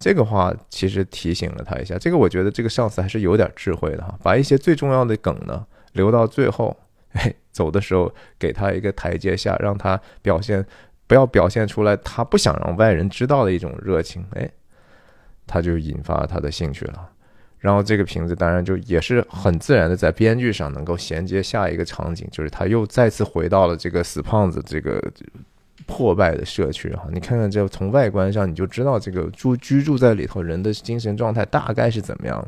这个话其实提醒了他一下，这个我觉得这个上司还是有点智慧的哈，把一些最重要的梗呢留到最后。哎，走的时候给他一个台阶下，让他表现，不要表现出来他不想让外人知道的一种热情。哎，他就引发他的兴趣了。然后这个瓶子当然就也是很自然的在编剧上能够衔接下一个场景，就是他又再次回到了这个死胖子这个破败的社区哈。你看看这从外观上你就知道这个住居住在里头人的精神状态大概是怎么样。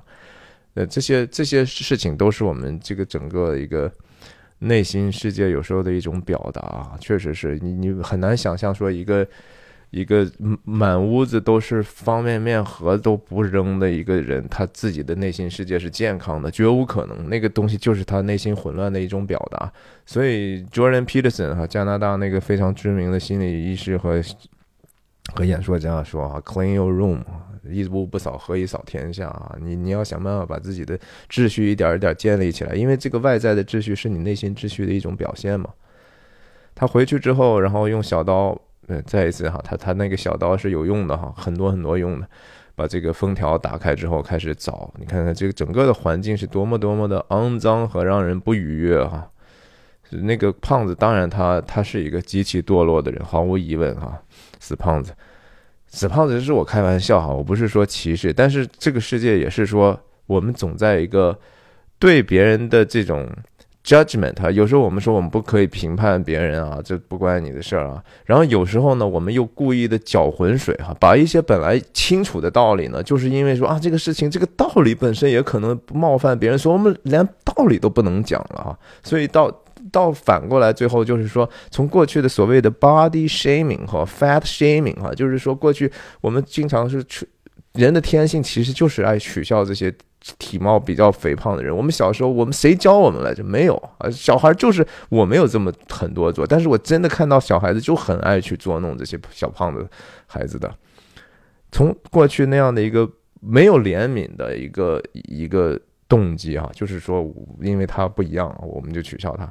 呃，这些这些事情都是我们这个整个一个内心世界有时候的一种表达啊，确实是你你很难想象说一个。一个满屋子都是方便面盒都不扔的一个人，他自己的内心世界是健康的，绝无可能。那个东西就是他内心混乱的一种表达。所以，Jordan Peterson 哈，加拿大那个非常知名的心理医师和和演说家说啊，Clean your room，一屋不扫，何以扫天下啊？你你要想办法把自己的秩序一点一点建立起来，因为这个外在的秩序是你内心秩序的一种表现嘛。他回去之后，然后用小刀。嗯，再一次哈，他他那个小刀是有用的哈，很多很多用的。把这个封条打开之后开始找，你看看这个整个的环境是多么多么的肮脏和让人不愉悦哈。那个胖子当然他他是一个极其堕落的人，毫无疑问哈。死胖子，死胖子是我开玩笑哈，我不是说歧视，但是这个世界也是说我们总在一个对别人的这种。judgment，有时候我们说我们不可以评判别人啊，这不关你的事儿啊。然后有时候呢，我们又故意的搅浑水哈，把一些本来清楚的道理呢，就是因为说啊，这个事情这个道理本身也可能冒犯别人，说我们连道理都不能讲了哈。所以到到反过来，最后就是说，从过去的所谓的 body shaming 和 fat shaming 哈，就是说过去我们经常是人的天性其实就是爱取笑这些。体貌比较肥胖的人，我们小时候我们谁教我们来着？没有啊，小孩就是我没有这么很多做，但是我真的看到小孩子就很爱去捉弄这些小胖的孩子的。从过去那样的一个没有怜悯的一个一个动机啊，就是说因为他不一样，我们就取笑他。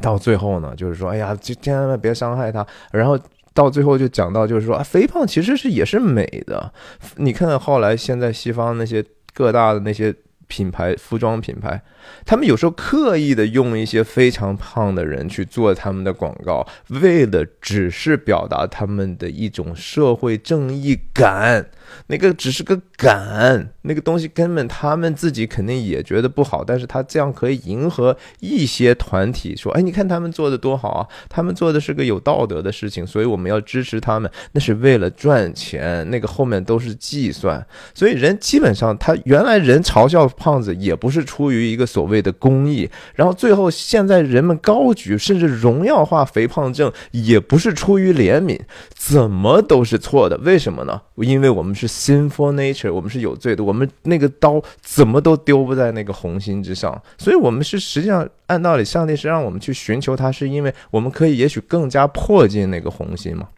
到最后呢，就是说哎呀，就千万别伤害他。然后到最后就讲到就是说啊，肥胖其实是也是美的。你看看后来现在西方那些。各大的那些品牌服装品牌。他们有时候刻意的用一些非常胖的人去做他们的广告，为了只是表达他们的一种社会正义感。那个只是个感，那个东西根本他们自己肯定也觉得不好，但是他这样可以迎合一些团体，说：“哎，你看他们做的多好啊，他们做的是个有道德的事情，所以我们要支持他们。”那是为了赚钱，那个后面都是计算。所以人基本上，他原来人嘲笑胖子也不是出于一个。所谓的公益，然后最后现在人们高举甚至荣耀化肥胖症，也不是出于怜悯，怎么都是错的。为什么呢？因为我们是 sinful nature，我们是有罪的，我们那个刀怎么都丢不在那个红心之上。所以，我们是实际上按道理，上帝是让我们去寻求他，是因为我们可以也许更加迫近那个红心嘛。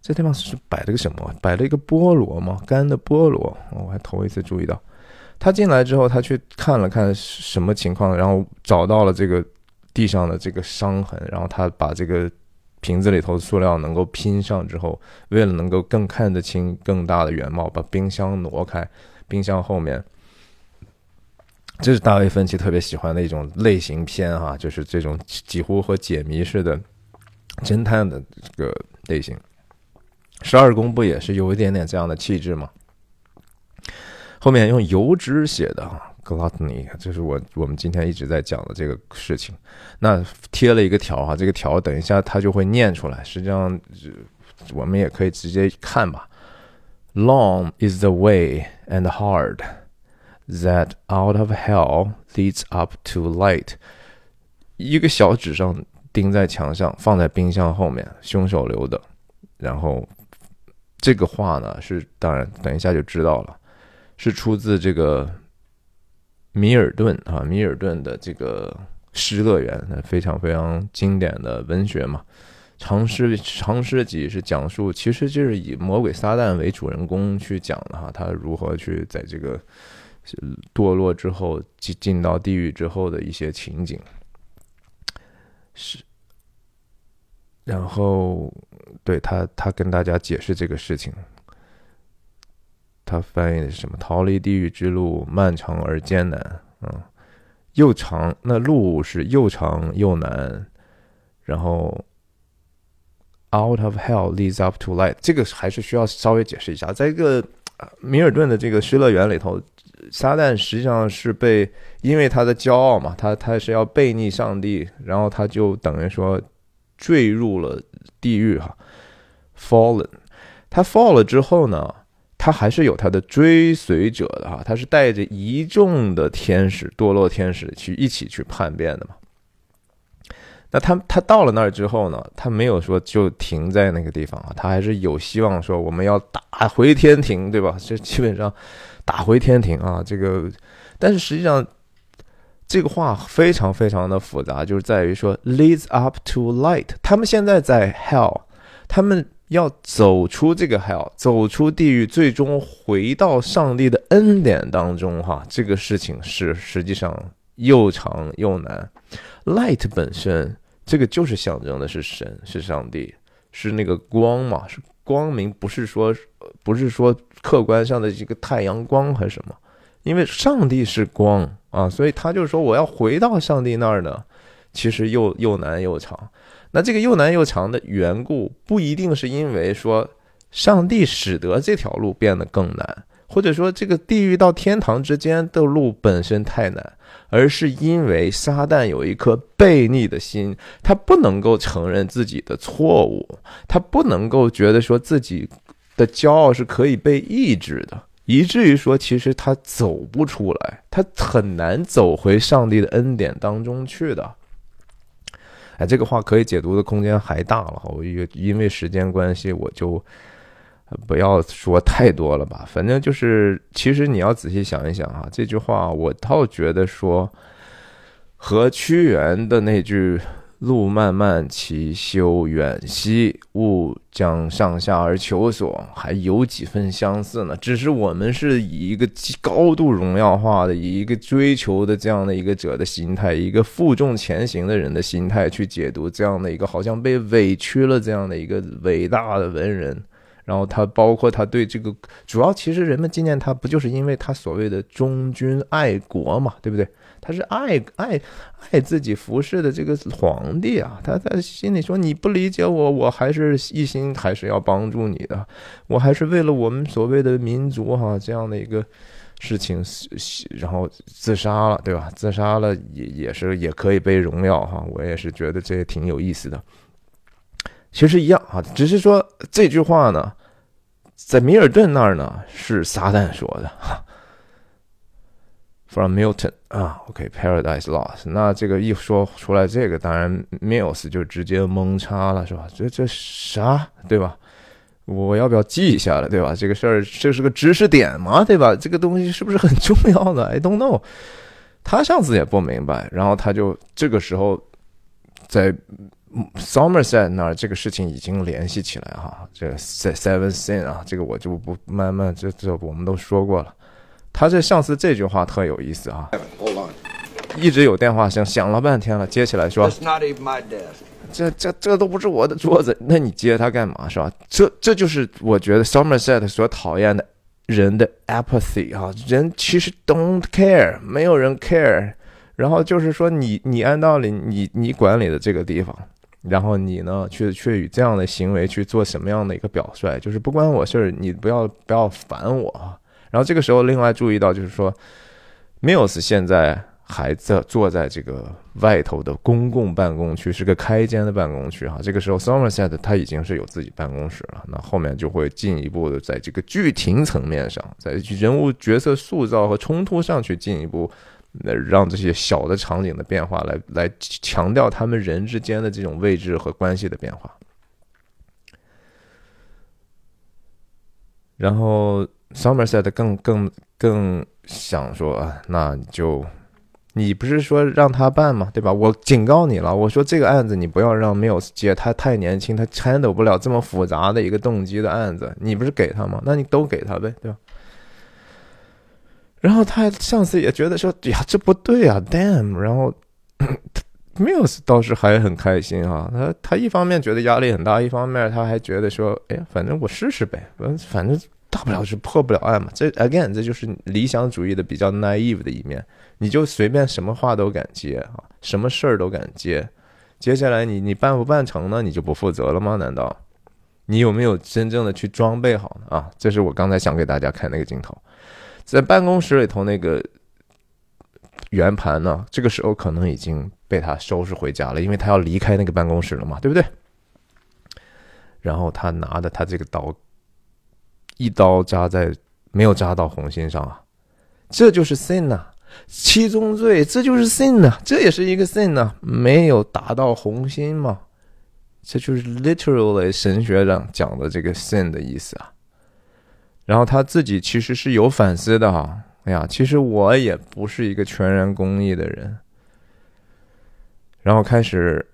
这地方是摆了个什么？摆了一个菠萝吗？干的菠萝，我还头一次注意到。他进来之后，他去看了看什么情况，然后找到了这个地上的这个伤痕，然后他把这个瓶子里头的塑料能够拼上之后，为了能够更看得清更大的原貌，把冰箱挪开，冰箱后面，这是大卫芬奇特别喜欢的一种类型片哈，就是这种几乎和解谜似的侦探的这个类型，十二宫不也是有一点点这样的气质吗？后面用油脂写的啊，gluttony，这是我我们今天一直在讲的这个事情。那贴了一个条哈，这个条等一下它就会念出来。实际上，我们也可以直接看吧。Long is the way and hard that out of hell leads up to light。一个小纸上钉在墙上，放在冰箱后面，凶手留的。然后这个话呢，是当然等一下就知道了。是出自这个米尔顿啊，米尔顿的这个《失乐园》，非常非常经典的文学嘛。长诗长诗集是讲述，其实就是以魔鬼撒旦为主人公去讲的哈，他如何去在这个堕落之后进进到地狱之后的一些情景。是，然后对他他跟大家解释这个事情。他翻译的是什么？逃离地狱之路漫长而艰难，嗯，又长，那路是又长又难。然后，out of hell leads up to light，这个还是需要稍微解释一下。在一个米尔顿的这个《失乐园》里头，撒旦实际上是被因为他的骄傲嘛，他他是要背逆上帝，然后他就等于说坠入了地狱哈，fallen。他 fall 了之后呢？他还是有他的追随者的哈，他是带着一众的天使、堕落天使去一起去叛变的嘛。那他他到了那儿之后呢，他没有说就停在那个地方啊，他还是有希望说我们要打回天庭，对吧？这基本上打回天庭啊，这个，但是实际上这个话非常非常的复杂，就是在于说 leads up to light，他们现在在 hell，他们。要走出这个 hell，走出地狱，最终回到上帝的恩典当中，哈，这个事情是实际上又长又难。Light 本身，这个就是象征的是神，是上帝，是那个光嘛，是光明，不是说不是说客观上的这个太阳光还是什么，因为上帝是光啊，所以他就说我要回到上帝那儿呢，其实又又难又长。那这个又难又长的缘故，不一定是因为说上帝使得这条路变得更难，或者说这个地狱到天堂之间的路本身太难，而是因为撒旦有一颗悖逆的心，他不能够承认自己的错误，他不能够觉得说自己的骄傲是可以被抑制的，以至于说其实他走不出来，他很难走回上帝的恩典当中去的。这个话可以解读的空间还大了，我因为时间关系，我就不要说太多了吧。反正就是，其实你要仔细想一想啊，这句话我倒觉得说和屈原的那句。路漫漫其修远兮，吾将上下而求索，还有几分相似呢？只是我们是以一个高度荣耀化的、以一个追求的这样的一个者的心态，一个负重前行的人的心态去解读这样的一个好像被委屈了这样的一个伟大的文人。然后他包括他对这个主要，其实人们纪念他，不就是因为他所谓的忠君爱国嘛，对不对？他是爱爱爱自己服侍的这个皇帝啊，他在心里说：“你不理解我，我还是一心还是要帮助你的，我还是为了我们所谓的民族哈这样的一个事情，然后自杀了，对吧？自杀了也也是也可以被荣耀哈，我也是觉得这也挺有意思的。其实一样啊，只是说这句话呢，在米尔顿那儿呢是撒旦说的。” From Milton 啊，OK，Paradise Lost。那这个一说出来，这个当然 Mills 就直接懵叉了，是吧？这这啥，对吧？我要不要记一下了，对吧？这个事儿这是个知识点嘛，对吧？这个东西是不是很重要的？I don't know。他上次也不明白，然后他就这个时候在 Somerset 那儿，这个事情已经联系起来哈。这 Seven Sin 啊，这个我就不慢慢这这我们都说过了。他这上次这句话特有意思啊！一直有电话声，响了半天了，接起来说：“这这这都不是我的桌子，那你接它干嘛？是吧？这这就是我觉得 Somerset 所讨厌的人的 apathy 啊！人其实 don't care，没有人 care。然后就是说，你你按道理你你管理的这个地方，然后你呢，去去以这样的行为去做什么样的一个表率，就是不关我事儿，你不要不要烦我啊！”然后这个时候，另外注意到就是说，Mills 现在还在坐在这个外头的公共办公区，是个开间的办公区哈。这个时候，Somerset 他已经是有自己办公室了。那后面就会进一步的在这个剧情层面上，在人物角色塑造和冲突上去进一步，让这些小的场景的变化来来强调他们人之间的这种位置和关系的变化。然后。Somerset 更更更想说啊，那就你不是说让他办吗？对吧？我警告你了，我说这个案子你不要让 Mills 接，他太年轻，他 handle 不了这么复杂的一个动机的案子。你不是给他吗？那你都给他呗，对吧？然后他上次也觉得说呀，这不对啊，damn。然后 Mills 倒是还很开心啊，他他一方面觉得压力很大，一方面他还觉得说，哎呀，反正我试试呗，反正。大不了是破不了案嘛，这 again 这就是理想主义的比较 naive 的一面，你就随便什么话都敢接啊，什么事儿都敢接，接下来你你办不办成呢？你就不负责了吗？难道你有没有真正的去装备好呢？啊，这是我刚才想给大家看那个镜头，在办公室里头那个圆盘呢，这个时候可能已经被他收拾回家了，因为他要离开那个办公室了嘛，对不对？然后他拿着他这个刀。一刀扎在没有扎到红心上啊，这就是 sin 呐，七宗罪，这就是 sin 呐，这也是一个 sin 呐，没有打到红心嘛，这就是 literally 神学上讲的这个 sin 的意思啊。然后他自己其实是有反思的哈，哎呀，其实我也不是一个全然公益的人，然后开始。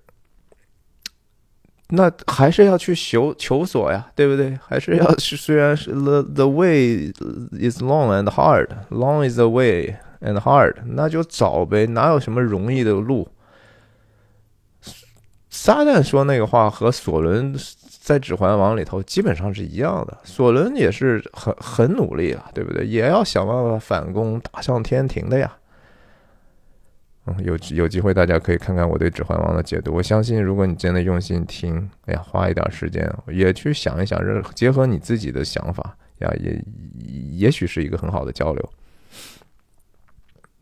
那还是要去求求索呀，对不对？还是要是虽然是 the the way is long and hard，long is the way and hard，那就找呗，哪有什么容易的路？撒旦说那个话和索伦在《指环王》里头基本上是一样的，索伦也是很很努力啊，对不对？也要想办法反攻，打上天庭的呀。嗯有有机会，大家可以看看我对《指环王》的解读。我相信，如果你真的用心听，哎呀，花一点时间也去想一想，结合你自己的想法呀，也也许是一个很好的交流。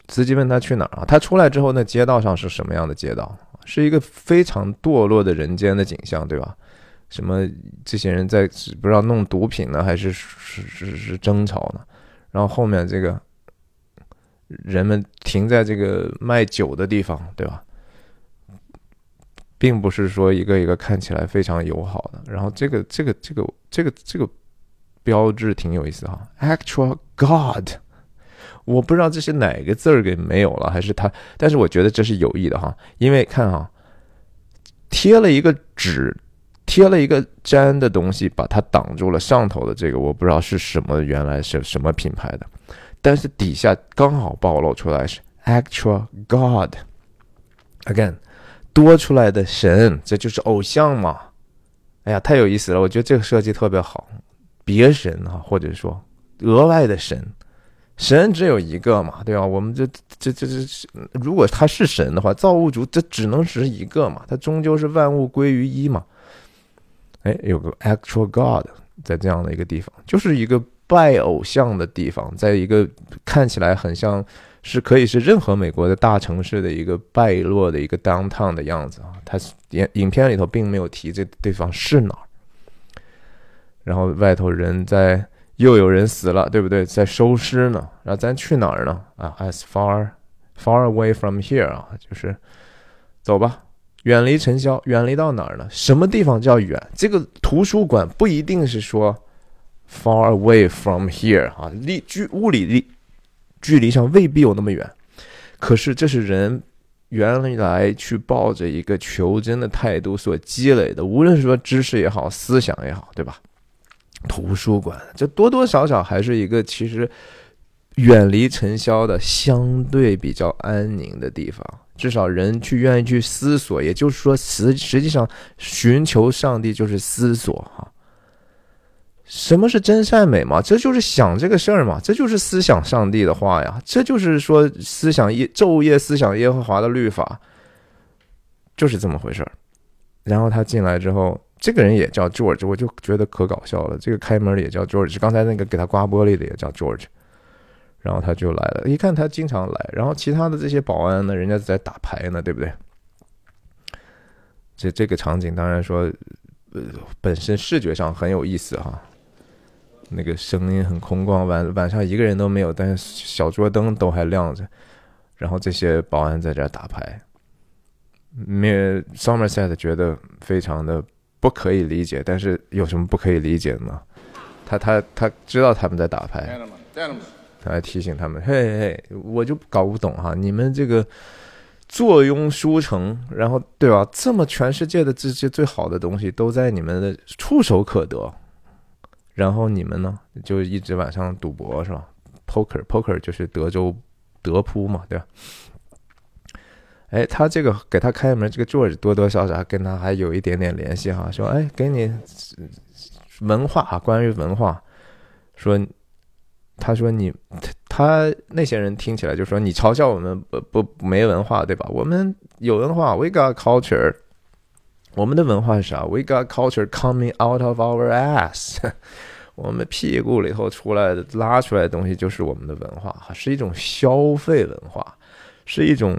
司机问他去哪儿啊？他出来之后，那街道上是什么样的街道？是一个非常堕落的人间的景象，对吧？什么这些人在不知道弄毒品呢，还是是是是争吵呢？然后后面这个。人们停在这个卖酒的地方，对吧？并不是说一个一个看起来非常友好的。然后这个这个这个这个这个标志挺有意思哈，Actual God，我不知道这是哪个字儿给没有了，还是他？但是我觉得这是有意的哈，因为看哈，贴了一个纸，贴了一个粘的东西，把它挡住了上头的这个，我不知道是什么，原来是什么品牌的。但是底下刚好暴露出来是 actual God，again 多出来的神，这就是偶像嘛？哎呀，太有意思了！我觉得这个设计特别好。别神啊，或者说额外的神，神只有一个嘛，对吧？我们这这这这，如果他是神的话，造物主这只能是一个嘛，他终究是万物归于一嘛。哎，有个 actual God 在这样的一个地方，就是一个。拜偶像的地方，在一个看起来很像是可以是任何美国的大城市的一个败落的一个 downtown 的样子啊。他影影片里头并没有提这地方是哪儿。然后外头人在又有人死了，对不对？在收尸呢。然后咱去哪儿呢？啊，as far far away from here 啊，就是走吧，远离尘嚣，远离到哪儿呢？什么地方叫远？这个图书馆不一定是说。Far away from here，啊，离距物理离距离上未必有那么远，可是这是人原来去抱着一个求真的态度所积累的，无论是说知识也好，思想也好，对吧？图书馆这多多少少还是一个其实远离尘嚣的相对比较安宁的地方，至少人去愿意去思索，也就是说实实际上寻求上帝就是思索哈。什么是真善美嘛？这就是想这个事儿嘛，这就是思想上帝的话呀，这就是说思想夜昼夜思想耶和华的律法，就是这么回事儿。然后他进来之后，这个人也叫 George，我就觉得可搞笑了。这个开门的也叫 George，刚才那个给他刮玻璃的也叫 George。然后他就来了，一看他经常来，然后其他的这些保安呢，人家在打牌呢，对不对？这这个场景当然说，呃，本身视觉上很有意思哈。那个声音很空旷，晚晚上一个人都没有，但是小桌灯都还亮着，然后这些保安在这打牌。没 Somerset 觉得非常的不可以理解，但是有什么不可以理解吗？他他他知道他们在打牌，他还提醒他们：“嘿嘿，我就搞不懂哈，你们这个坐拥书城，然后对吧？这么全世界的这些最好的东西都在你们的触手可得。”然后你们呢，就一直晚上赌博是吧？Poker，Poker 就是德州德扑嘛，对吧？哎，他这个给他开门，这个 George 多多少少跟他还有一点点联系哈，说哎，给你文化啊，关于文化，说他说你他那些人听起来就说你嘲笑我们不不没文化对吧？我们有文化，We got culture。我们的文化是啥？We got culture coming out of our ass。我们屁股里头出来的、拉出来的东西就是我们的文化，哈，是一种消费文化，是一种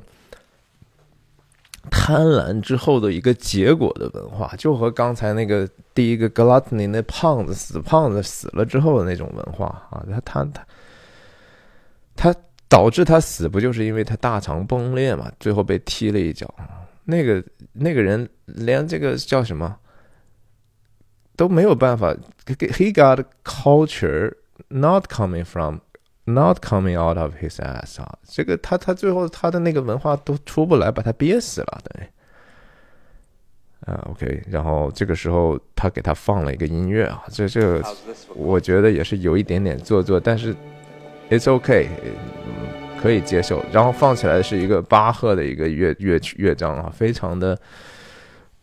贪婪之后的一个结果的文化，就和刚才那个第一个 gluttony 那胖子死胖子死了之后的那种文化啊，他他他他导致他死不就是因为他大肠崩裂嘛？最后被踢了一脚，那个那个人连这个叫什么都没有办法，he got culture not coming from。Not coming out of his ass 啊，这个他他最后他的那个文化都出不来，把他憋死了，对。啊，OK，然后这个时候他给他放了一个音乐啊，这这个我觉得也是有一点点做作，但是 It's OK，可以接受。然后放起来是一个巴赫的一个乐乐乐章啊，非常的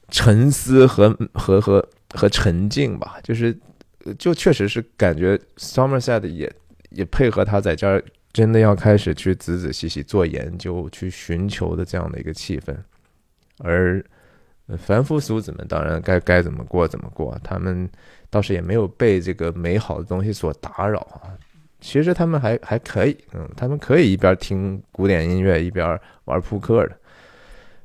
沉思和和和和沉静吧，就是就确实是感觉 Somerset 也。也配合他在这儿真的要开始去仔仔细细做研究、去寻求的这样的一个气氛，而凡夫俗子们当然该该怎么过怎么过，他们倒是也没有被这个美好的东西所打扰啊。其实他们还还可以，嗯，他们可以一边听古典音乐一边玩扑克的。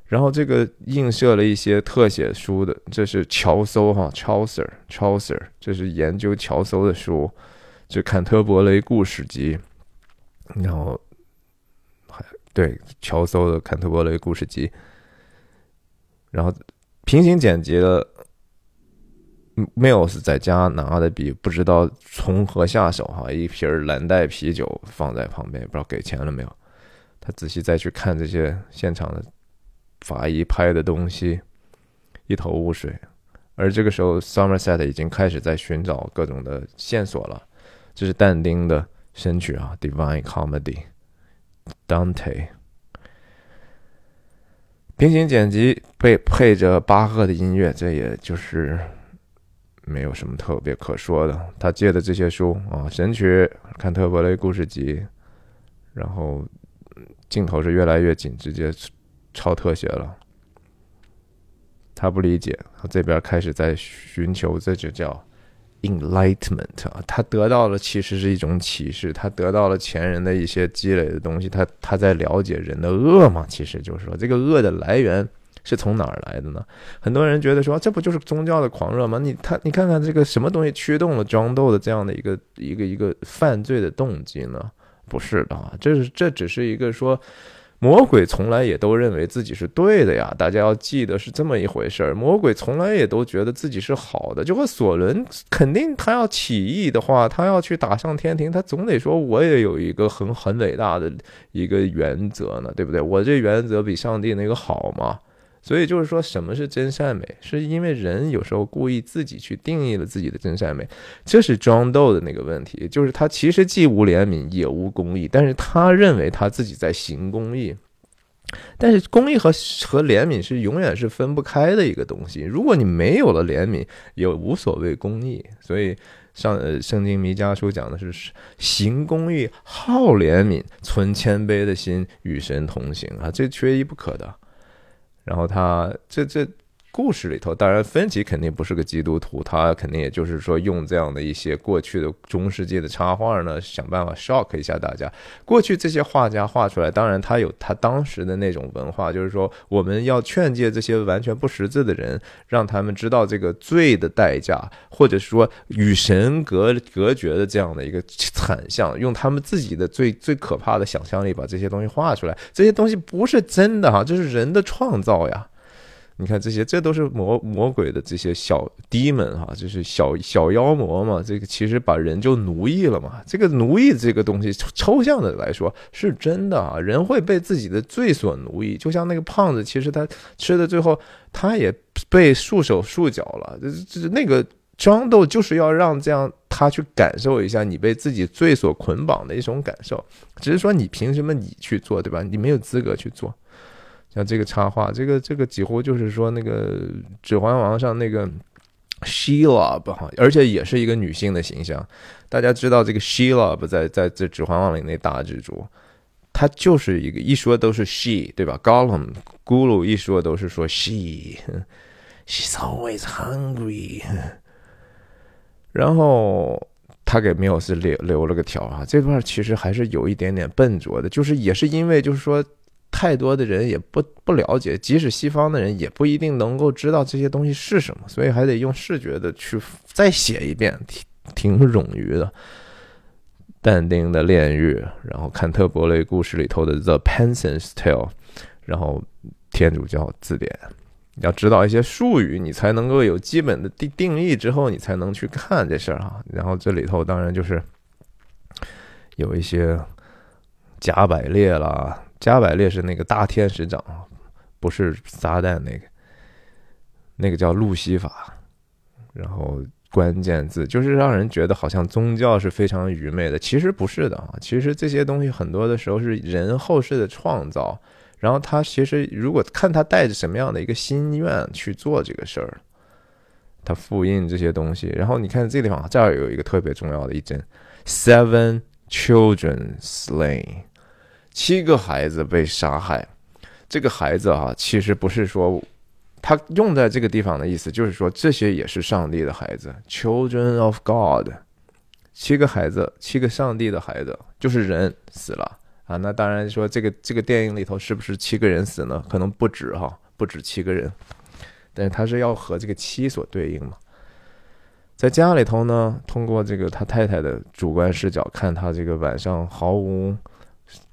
然后这个映射了一些特写书的，这是乔叟哈，Chaucer，Chaucer，这是研究乔叟的书。就《坎特伯雷故事集》，然后还对乔叟的《坎特伯雷故事集》，然后平行剪辑了 Mills 在家拿的笔，不知道从何下手哈，一瓶蓝带啤酒放在旁边，不知道给钱了没有。他仔细再去看这些现场的法医拍的东西，一头雾水。而这个时候，Somerset 已经开始在寻找各种的线索了。这是但丁的神曲啊，《Divine Comedy》，Dante。平行剪辑配配着巴赫的音乐，这也就是没有什么特别可说的。他借的这些书啊，《神曲》《坎特伯雷故事集》，然后镜头是越来越紧，直接超特写了。他不理解，他这边开始在寻求，这就叫。Enlightenment 啊，他得到了其实是一种启示，他得到了前人的一些积累的东西，他他在了解人的恶嘛，其实就是说这个恶的来源是从哪儿来的呢？很多人觉得说这不就是宗教的狂热吗？你他你看看这个什么东西驱动了庄斗的这样的一个一个一个犯罪的动机呢？不是的啊，这是这只是一个说。魔鬼从来也都认为自己是对的呀，大家要记得是这么一回事儿。魔鬼从来也都觉得自己是好的，就和索伦肯定他要起义的话，他要去打上天庭，他总得说我也有一个很很伟大的一个原则呢，对不对？我这原则比上帝那个好吗？所以就是说，什么是真善美？是因为人有时候故意自己去定义了自己的真善美，这是装逗的那个问题。就是他其实既无怜悯也无公义，但是他认为他自己在行公义。但是公义和和怜悯是永远是分不开的一个东西。如果你没有了怜悯，也无所谓公义。所以上呃圣经弥迦书讲的是行公义、好怜悯、存谦卑的心，与神同行啊，这缺一不可的。然后他这这故事里头，当然芬奇肯定不是个基督徒，他肯定也就是说用这样的一些过去的中世纪的插画呢，想办法 shock 一下大家。过去这些画家画出来，当然他有他当时的那种文化，就是说我们要劝诫这些完全不识字的人，让他们知道这个罪的代价，或者说与神隔隔绝的这样的一个惨象，用他们自己的最最可怕的想象力把这些东西画出来。这些东西不是真的哈，这是人的创造呀。你看这些，这都是魔魔鬼的这些小弟们哈，就是小小妖魔嘛。这个其实把人就奴役了嘛。这个奴役这个东西，抽象的来说是真的啊。人会被自己的罪所奴役，就像那个胖子，其实他吃的最后他也被束手束脚了。这这那个装斗就是要让这样他去感受一下你被自己罪所捆绑的一种感受。只是说你凭什么你去做，对吧？你没有资格去做。像这个插画，这个这个几乎就是说那个《指环王》上那个 Shelob 哈，而且也是一个女性的形象。大家知道这个 Shelob 在在这《指环王》里那大蜘蛛，她就是一个一说都是 she 对吧？Gollum 咕噜一说都是说 she，she's always hungry。然后他给缪斯留留了个条啊，这段其实还是有一点点笨拙的，就是也是因为就是说。太多的人也不不了解，即使西方的人也不一定能够知道这些东西是什么，所以还得用视觉的去再写一遍，挺挺冗余的。但丁的炼狱，然后坎特伯雷故事里头的 The Penson's Tale，然后天主教字典，要知道一些术语，你才能够有基本的定定义，之后你才能去看这事儿哈。然后这里头当然就是有一些加百列啦，加百列是那个大天使长，不是撒旦那个，那个叫路西法，然后。关键字就是让人觉得好像宗教是非常愚昧的，其实不是的啊。其实这些东西很多的时候是人后世的创造，然后他其实如果看他带着什么样的一个心愿去做这个事儿，他复印这些东西。然后你看这个地方这儿有一个特别重要的一针：seven children slain，七个孩子被杀害。这个孩子啊，其实不是说。他用在这个地方的意思就是说，这些也是上帝的孩子，Children of God，七个孩子，七个上帝的孩子，就是人死了啊。那当然说，这个这个电影里头是不是七个人死呢？可能不止哈，不止七个人，但是他是要和这个七所对应嘛。在家里头呢，通过这个他太太的主观视角看他这个晚上毫无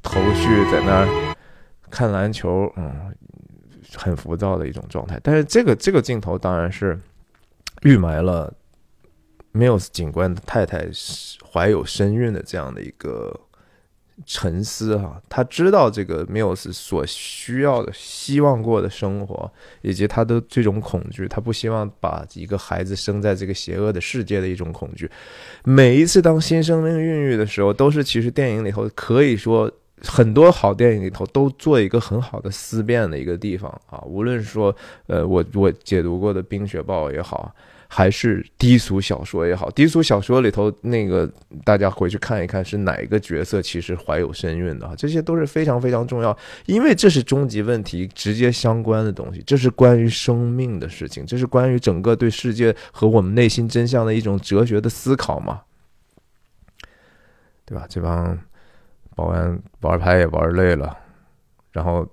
头绪，在那儿看篮球，嗯。很浮躁的一种状态，但是这个这个镜头当然是预埋了 Mills 警官的太太怀有身孕的这样的一个沉思哈。他知道这个 Mills 所需要的、希望过的生活，以及他的这种恐惧，他不希望把一个孩子生在这个邪恶的世界的一种恐惧。每一次当新生命孕育的时候，都是其实电影里头可以说。很多好电影里头都做一个很好的思辨的一个地方啊，无论说，呃，我我解读过的《冰雪暴》也好，还是低俗小说也好，低俗小说里头那个大家回去看一看是哪一个角色其实怀有身孕的啊，这些都是非常非常重要，因为这是终极问题直接相关的东西，这是关于生命的事情，这是关于整个对世界和我们内心真相的一种哲学的思考嘛，对吧？这帮。保安玩牌也玩累了，然后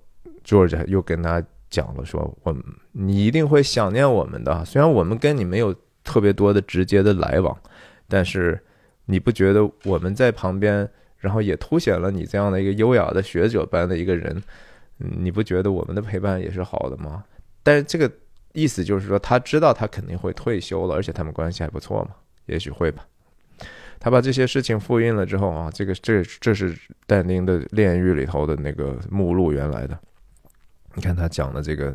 George 又跟他讲了，说：“我你一定会想念我们的，虽然我们跟你没有特别多的直接的来往，但是你不觉得我们在旁边，然后也凸显了你这样的一个优雅的学者般的一个人，你不觉得我们的陪伴也是好的吗？但是这个意思就是说，他知道他肯定会退休了，而且他们关系还不错嘛，也许会吧。”他把这些事情复印了之后啊，这个这这是但丁的炼狱里头的那个目录，原来的。你看他讲的这个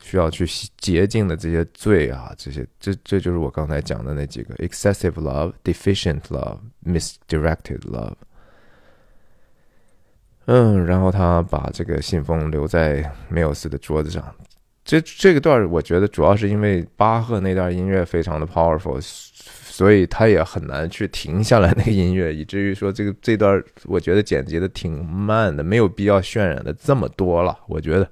需要去洁净的这些罪啊，这些这这就是我刚才讲的那几个：excessive love、deficient love、misdirected love。嗯，然后他把这个信封留在梅尔斯的桌子上。这这个段我觉得主要是因为巴赫那段音乐非常的 powerful。所以他也很难去停下来那个音乐，以至于说这个这段我觉得剪辑的挺慢的，没有必要渲染的这么多了。我觉得，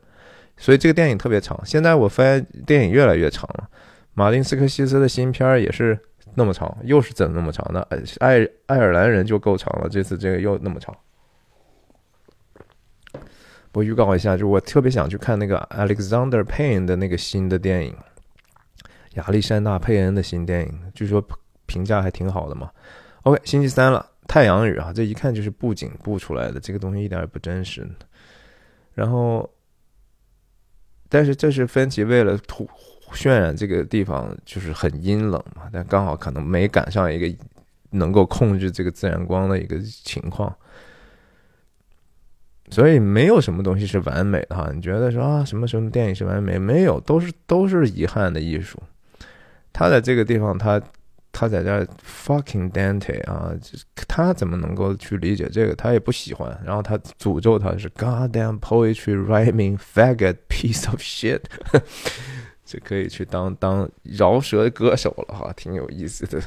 所以这个电影特别长。现在我发现电影越来越长了。马丁斯科西斯的新片儿也是那么长，又是怎么那么长呢？爱爱尔兰人就够长了，这次这个又那么长。我预告一下，就我特别想去看那个 Alexander Payne 的那个新的电影，亚历山大佩恩的新电影，据说。评价还挺好的嘛。OK，星期三了，太阳雨啊，这一看就是布景布出来的，这个东西一点也不真实。然后，但是这是芬奇为了突渲染这个地方就是很阴冷嘛，但刚好可能没赶上一个能够控制这个自然光的一个情况，所以没有什么东西是完美的哈。你觉得说啊，什么什么电影是完美？没有，都是都是遗憾的艺术。他在这个地方，他。他在这 fucking Dante 啊，他怎么能够去理解这个？他也不喜欢。然后他诅咒他是 goddamn poetry rhyming faggot piece of shit，这可以去当当饶舌歌手了哈，挺有意思的，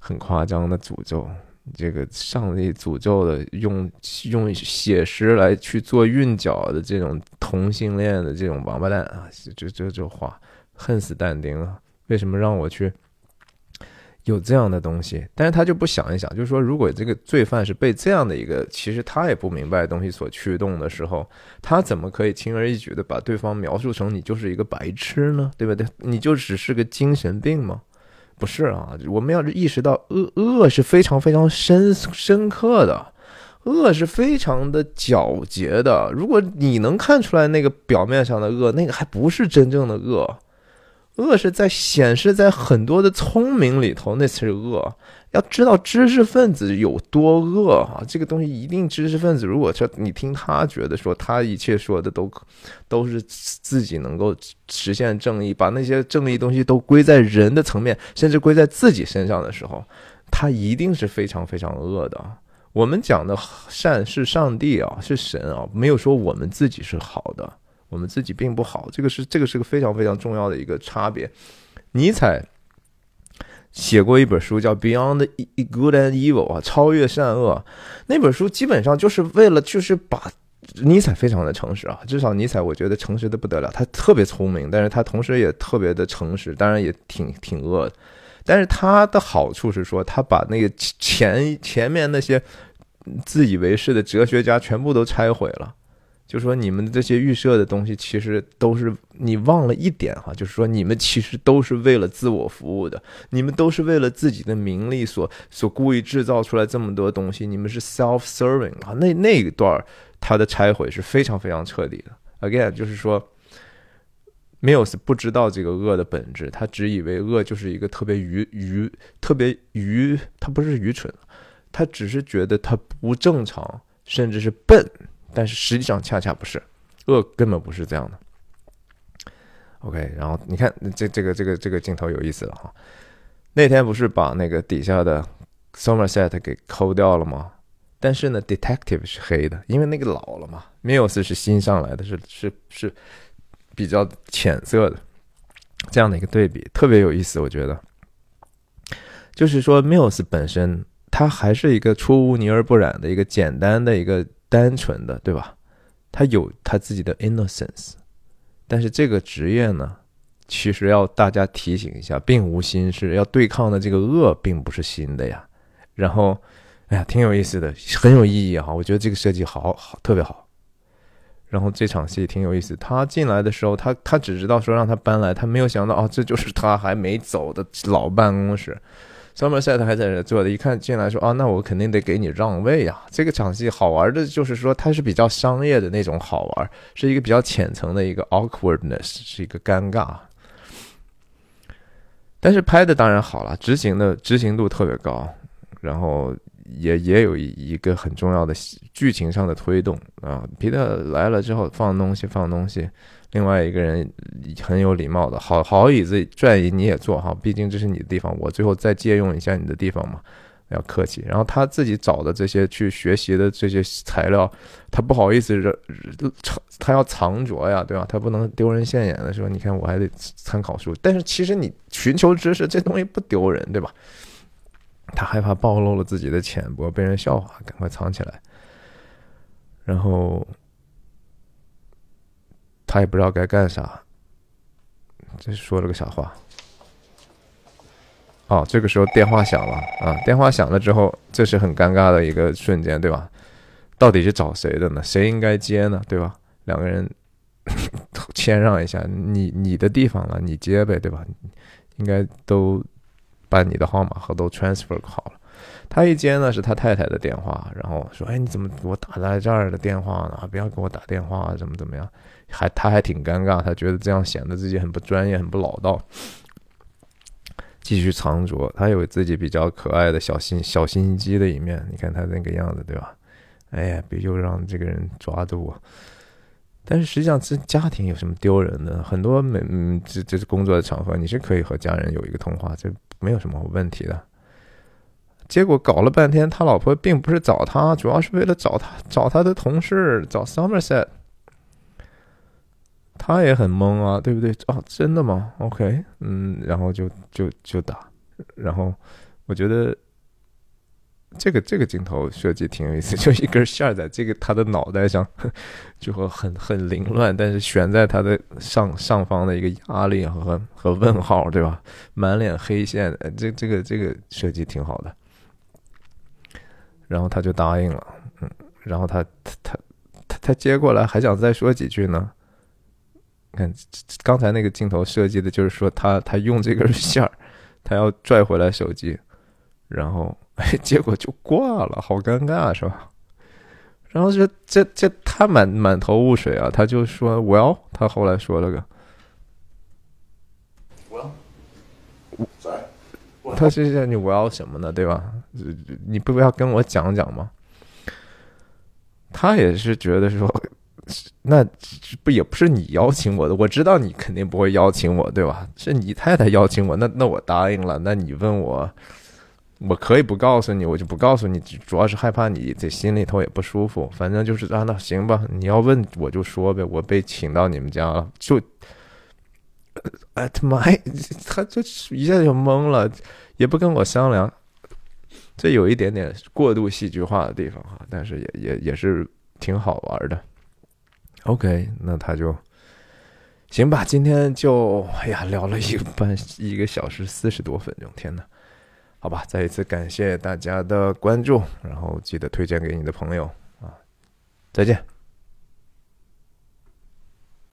很夸张的诅咒。这个上帝诅咒的用用写诗来去做韵脚的这种同性恋的这种王八蛋啊，这这这话恨死但丁了。为什么让我去？有这样的东西，但是他就不想一想，就是说，如果这个罪犯是被这样的一个其实他也不明白的东西所驱动的时候，他怎么可以轻而易举的把对方描述成你就是一个白痴呢？对不对？你就只是个精神病吗？不是啊，我们要意识到恶恶是非常非常深深刻的，恶是非常的皎洁的。如果你能看出来那个表面上的恶，那个还不是真正的恶。恶是在显示在很多的聪明里头，那才是恶。要知道知识分子有多恶啊！这个东西一定，知识分子如果说你听他觉得说他一切说的都都是自己能够实现正义，把那些正义东西都归在人的层面，甚至归在自己身上的时候，他一定是非常非常恶的。我们讲的善是上帝啊，是神啊，没有说我们自己是好的。我们自己并不好，这个是这个是个非常非常重要的一个差别。尼采写过一本书叫《Beyond Good and Evil》啊，超越善恶。那本书基本上就是为了就是把尼采非常的诚实啊，至少尼采我觉得诚实的不得了。他特别聪明，但是他同时也特别的诚实，当然也挺挺恶的。但是他的好处是说，他把那个前前面那些自以为是的哲学家全部都拆毁了。就说你们这些预设的东西，其实都是你忘了一点哈，就是说你们其实都是为了自我服务的，你们都是为了自己的名利所所故意制造出来这么多东西，你们是 self-serving 啊。那那一段他的拆毁是非常非常彻底的。Again，就是说，Mills 不知道这个恶的本质，他只以为恶就是一个特别愚愚、特别愚，他不是愚蠢，他只是觉得他不正常，甚至是笨。但是实际上恰恰不是，恶根本不是这样的。OK，然后你看这这个这个这个镜头有意思了哈。那天不是把那个底下的 Somerset 给抠掉了吗？但是呢，Detective 是黑的，因为那个老了嘛。Mills 是新上来的，是是是比较浅色的，这样的一个对比特别有意思，我觉得。就是说，Mills 本身他还是一个出污泥而不染的一个简单的一个。单纯的，对吧？他有他自己的 innocence，但是这个职业呢，其实要大家提醒一下，并无新事。要对抗的这个恶，并不是新的呀。然后，哎呀，挺有意思的，很有意义哈。我觉得这个设计好好，特别好。然后这场戏挺有意思。他进来的时候，他他只知道说让他搬来，他没有想到哦，这就是他还没走的老办公室。Somerset 还在这坐着，一看进来说：“啊，那我肯定得给你让位啊。”这个场戏好玩的就是说，它是比较商业的那种好玩，是一个比较浅层的一个 awkwardness，是一个尴尬。但是拍的当然好了，执行的执行度特别高，然后也也有一个很重要的剧情上的推动啊。皮特来了之后放东西，放东西。另外一个人很有礼貌的，好好椅子转椅你也坐哈，毕竟这是你的地方，我最后再借用一下你的地方嘛，要客气。然后他自己找的这些去学习的这些材料，他不好意思藏，他要藏着呀，对吧？他不能丢人现眼的时候，你看我还得参考书。但是其实你寻求知识这东西不丢人，对吧？他害怕暴露了自己的浅薄，被人笑话，赶快藏起来。然后。他也不知道该干啥，这说了个啥话？哦，这个时候电话响了啊！电话响了之后，这是很尴尬的一个瞬间，对吧？到底是找谁的呢？谁应该接呢？对吧？两个人 谦让一下，你你的地方了，你接呗，对吧？应该都把你的号码和都 transfer 好了。他一接呢，是他太太的电话，然后说：“哎，你怎么给我打在这儿的电话呢？不要给我打电话，怎么怎么样？”还他还挺尴尬，他觉得这样显得自己很不专业、很不老道。继续藏着，他有自己比较可爱的小心小心机的一面。你看他那个样子，对吧？哎呀，别又让这个人抓住我。但是实际上，这家庭有什么丢人的？很多没嗯，这这是工作的场合，你是可以和家人有一个通话，这没有什么问题的。结果搞了半天，他老婆并不是找他，主要是为了找他找他的同事，找 Somerset。他也很懵啊，对不对？啊，真的吗？OK，嗯，然后就就就打，然后我觉得这个这个镜头设计挺有意思，就一根线在这个他的脑袋上，就会很很凌乱，但是悬在他的上上方的一个压力和和问号，对吧？满脸黑线，这这个这个设计挺好的。然后他就答应了，嗯，然后他他他他他接过来还想再说几句呢。看刚才那个镜头设计的就是说他他用这根线儿，他要拽回来手机，然后。哎，结果就挂了，好尴尬，是吧？然后这这这他满满头雾水啊，他就说：“Well，他后来说了个，Well，他是叫你 Well 什么呢？对吧？你不要跟我讲讲吗？”他也是觉得说，那不也不是你邀请我的，我知道你肯定不会邀请我，对吧？是你太太邀请我，那那我答应了，那你问我。我可以不告诉你，我就不告诉你，主要是害怕你在心里头也不舒服。反正就是啊，那行吧，你要问我就说呗。我被请到你们家了，就，at my，他就一下就懵了，也不跟我商量。这有一点点过度戏剧化的地方哈，但是也也也是挺好玩的。OK，那他就行吧。今天就哎呀，聊了一个半一个小时四十多分钟，天呐！好吧，再一次感谢大家的关注，然后记得推荐给你的朋友啊！再见。